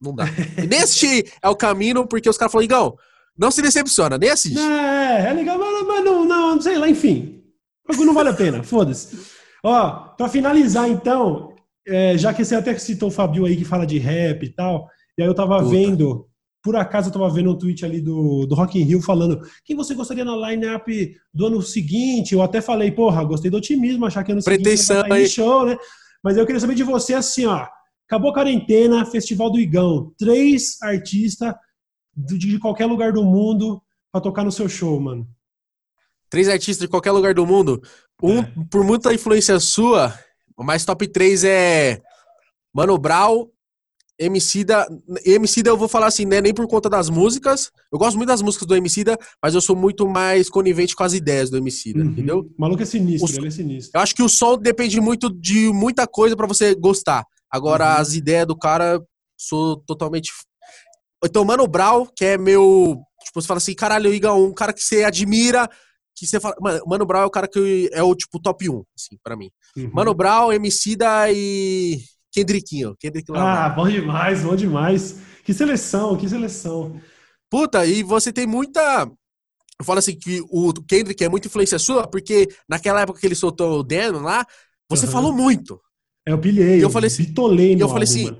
não dá. E assistir é o caminho, porque os caras falaram, igão, não se decepciona, nem assiste. É, é legal, mas, mas não, não, sei lá, enfim. O bagulho não vale a pena, foda-se. Ó, pra finalizar então, é, já que você até citou o Fabio aí que fala de rap e tal, e aí eu tava Puta. vendo, por acaso eu tava vendo um tweet ali do, do Rock in Rio falando quem você gostaria na line-up do ano seguinte, eu até falei, porra, gostei do otimismo, achar que ano Pretensão seguinte aí. show, né? Mas eu queria saber de você assim, ó, acabou a quarentena, Festival do Igão, três artistas de qualquer lugar do mundo pra tocar no seu show, mano. Três artistas de qualquer lugar do mundo. Um, é. por muita influência sua, o mais top 3 é Mano Brown, Emicida. Emicida eu vou falar assim, né? Nem por conta das músicas. Eu gosto muito das músicas do Emicida, mas eu sou muito mais conivente com as ideias do Emicida, uhum. entendeu? O maluco é sinistro, o, ele é sinistro. Eu acho que o som depende muito de muita coisa para você gostar. Agora, uhum. as ideias do cara, sou totalmente. Então, Mano Brown, que é meu. Tipo, você fala assim, caralho, Iga, um cara que você admira, que você fala. Mano, Mano Brown é o cara que é o tipo top 1, assim, pra mim. Uhum. Mano Brown, Emicida e Kendrickinho. Kendrick Lamar. Ah, bom demais, bom demais. Que seleção, que seleção. Puta, e você tem muita. Eu falo assim que o Kendrick é muita influência sua, porque naquela época que ele soltou o Dan lá, você uhum. falou muito. É, eu pilhei. E eu falei assim, bitolei no eu falei assim,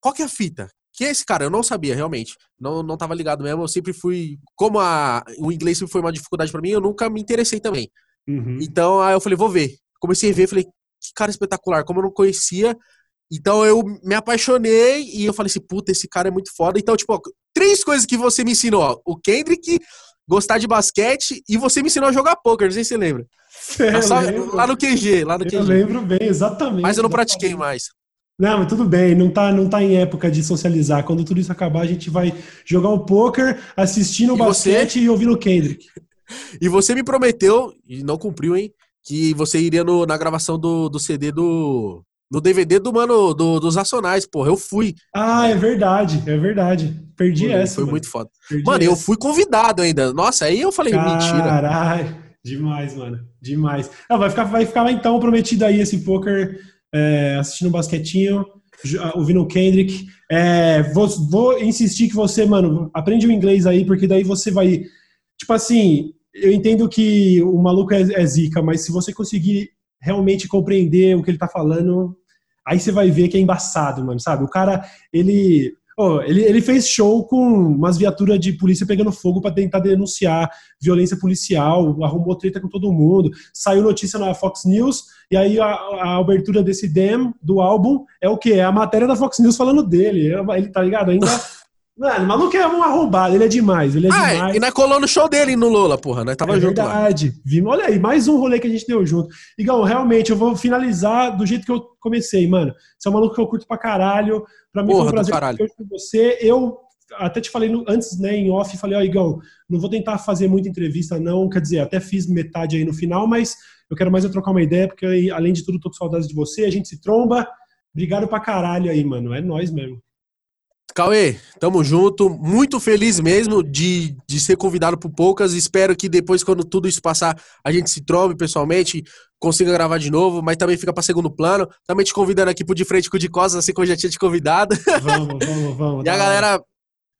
qual que é a fita? Que é esse cara? Eu não sabia, realmente. Não, não tava ligado mesmo. Eu sempre fui. Como a, o inglês sempre foi uma dificuldade para mim, eu nunca me interessei também. Uhum. Então, aí eu falei, vou ver comecei a ver, falei, que cara espetacular, como eu não conhecia. Então eu me apaixonei e eu falei assim, puta, esse cara é muito foda. Então, tipo, ó, três coisas que você me ensinou. Ó, o Kendrick, gostar de basquete e você me ensinou a jogar poker, não sei se você lembra. É, só, lá no QG, lá no QG. Eu lembro bem, exatamente. Mas eu não exatamente. pratiquei mais. Não, mas tudo bem, não tá, não tá em época de socializar. Quando tudo isso acabar, a gente vai jogar um poker, assistindo o basquete você? e ouvindo o Kendrick. [LAUGHS] E você me prometeu, e não cumpriu, hein, que você iria no, na gravação do, do CD do. No DVD do mano do, dos Nacionais, porra. Eu fui. Ah, é verdade, é verdade. Perdi foi, essa. Foi mano. muito foda. Perdi mano, essa. eu fui convidado ainda. Nossa, aí eu falei, Caralho, mentira. Caralho, demais, mano. Demais. Ah, vai, ficar, vai ficar então prometido aí esse poker é, assistindo um basquetinho, ouvindo o Kendrick. É, vou, vou insistir que você, mano, aprende o inglês aí, porque daí você vai. Tipo assim, eu entendo que o maluco é, é zica, mas se você conseguir realmente compreender o que ele tá falando, aí você vai ver que é embaçado, mano, sabe? O cara, ele. Oh, ele, ele fez show com umas viaturas de polícia pegando fogo para tentar denunciar violência policial, arrumou treta com todo mundo, saiu notícia na Fox News, e aí a, a abertura desse dem do álbum é o quê? É a matéria da Fox News falando dele. Ele tá ligado? Ainda. Mano, o maluco é um arrombado, ele é demais, ele é ah, demais. E nós colou no show dele no Lola, porra, nós tava é junto verdade. Vimos, olha aí, mais um rolê que a gente deu junto. Igão, realmente, eu vou finalizar do jeito que eu comecei, mano. Você é um maluco que eu curto pra caralho. Pra mim porra, foi um prazer com você. Eu até te falei no, antes, né, em off, falei, ó, oh, Igão, não vou tentar fazer muita entrevista, não. Quer dizer, até fiz metade aí no final, mas eu quero mais eu trocar uma ideia, porque além de tudo, tô com saudades de você, a gente se tromba. Obrigado pra caralho aí, mano. É nós mesmo. Cauê, tamo junto. Muito feliz mesmo de, de ser convidado por poucas. Espero que depois, quando tudo isso passar, a gente se trombe pessoalmente, consiga gravar de novo, mas também fica para segundo plano. Também te convidando aqui pro De Frente com o de Costas, assim como eu já tinha te convidado. Vamos, vamos, vamos. [LAUGHS] e a galera,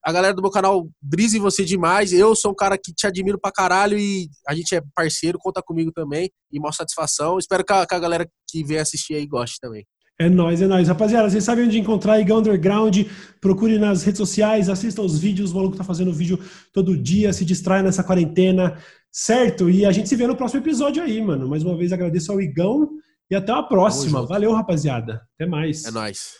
a galera do meu canal brisa em você demais. Eu sou um cara que te admiro pra caralho e a gente é parceiro, conta comigo também. E maior satisfação. Espero que a, que a galera que vem assistir aí goste também. É nóis, é nóis. Rapaziada, vocês sabem onde encontrar Igão Underground. Procure nas redes sociais, assista os vídeos. O maluco tá fazendo vídeo todo dia, se distrai nessa quarentena, certo? E a gente se vê no próximo episódio aí, mano. Mais uma vez agradeço ao Igão e até a próxima. Valeu, rapaziada. Até mais. É nóis.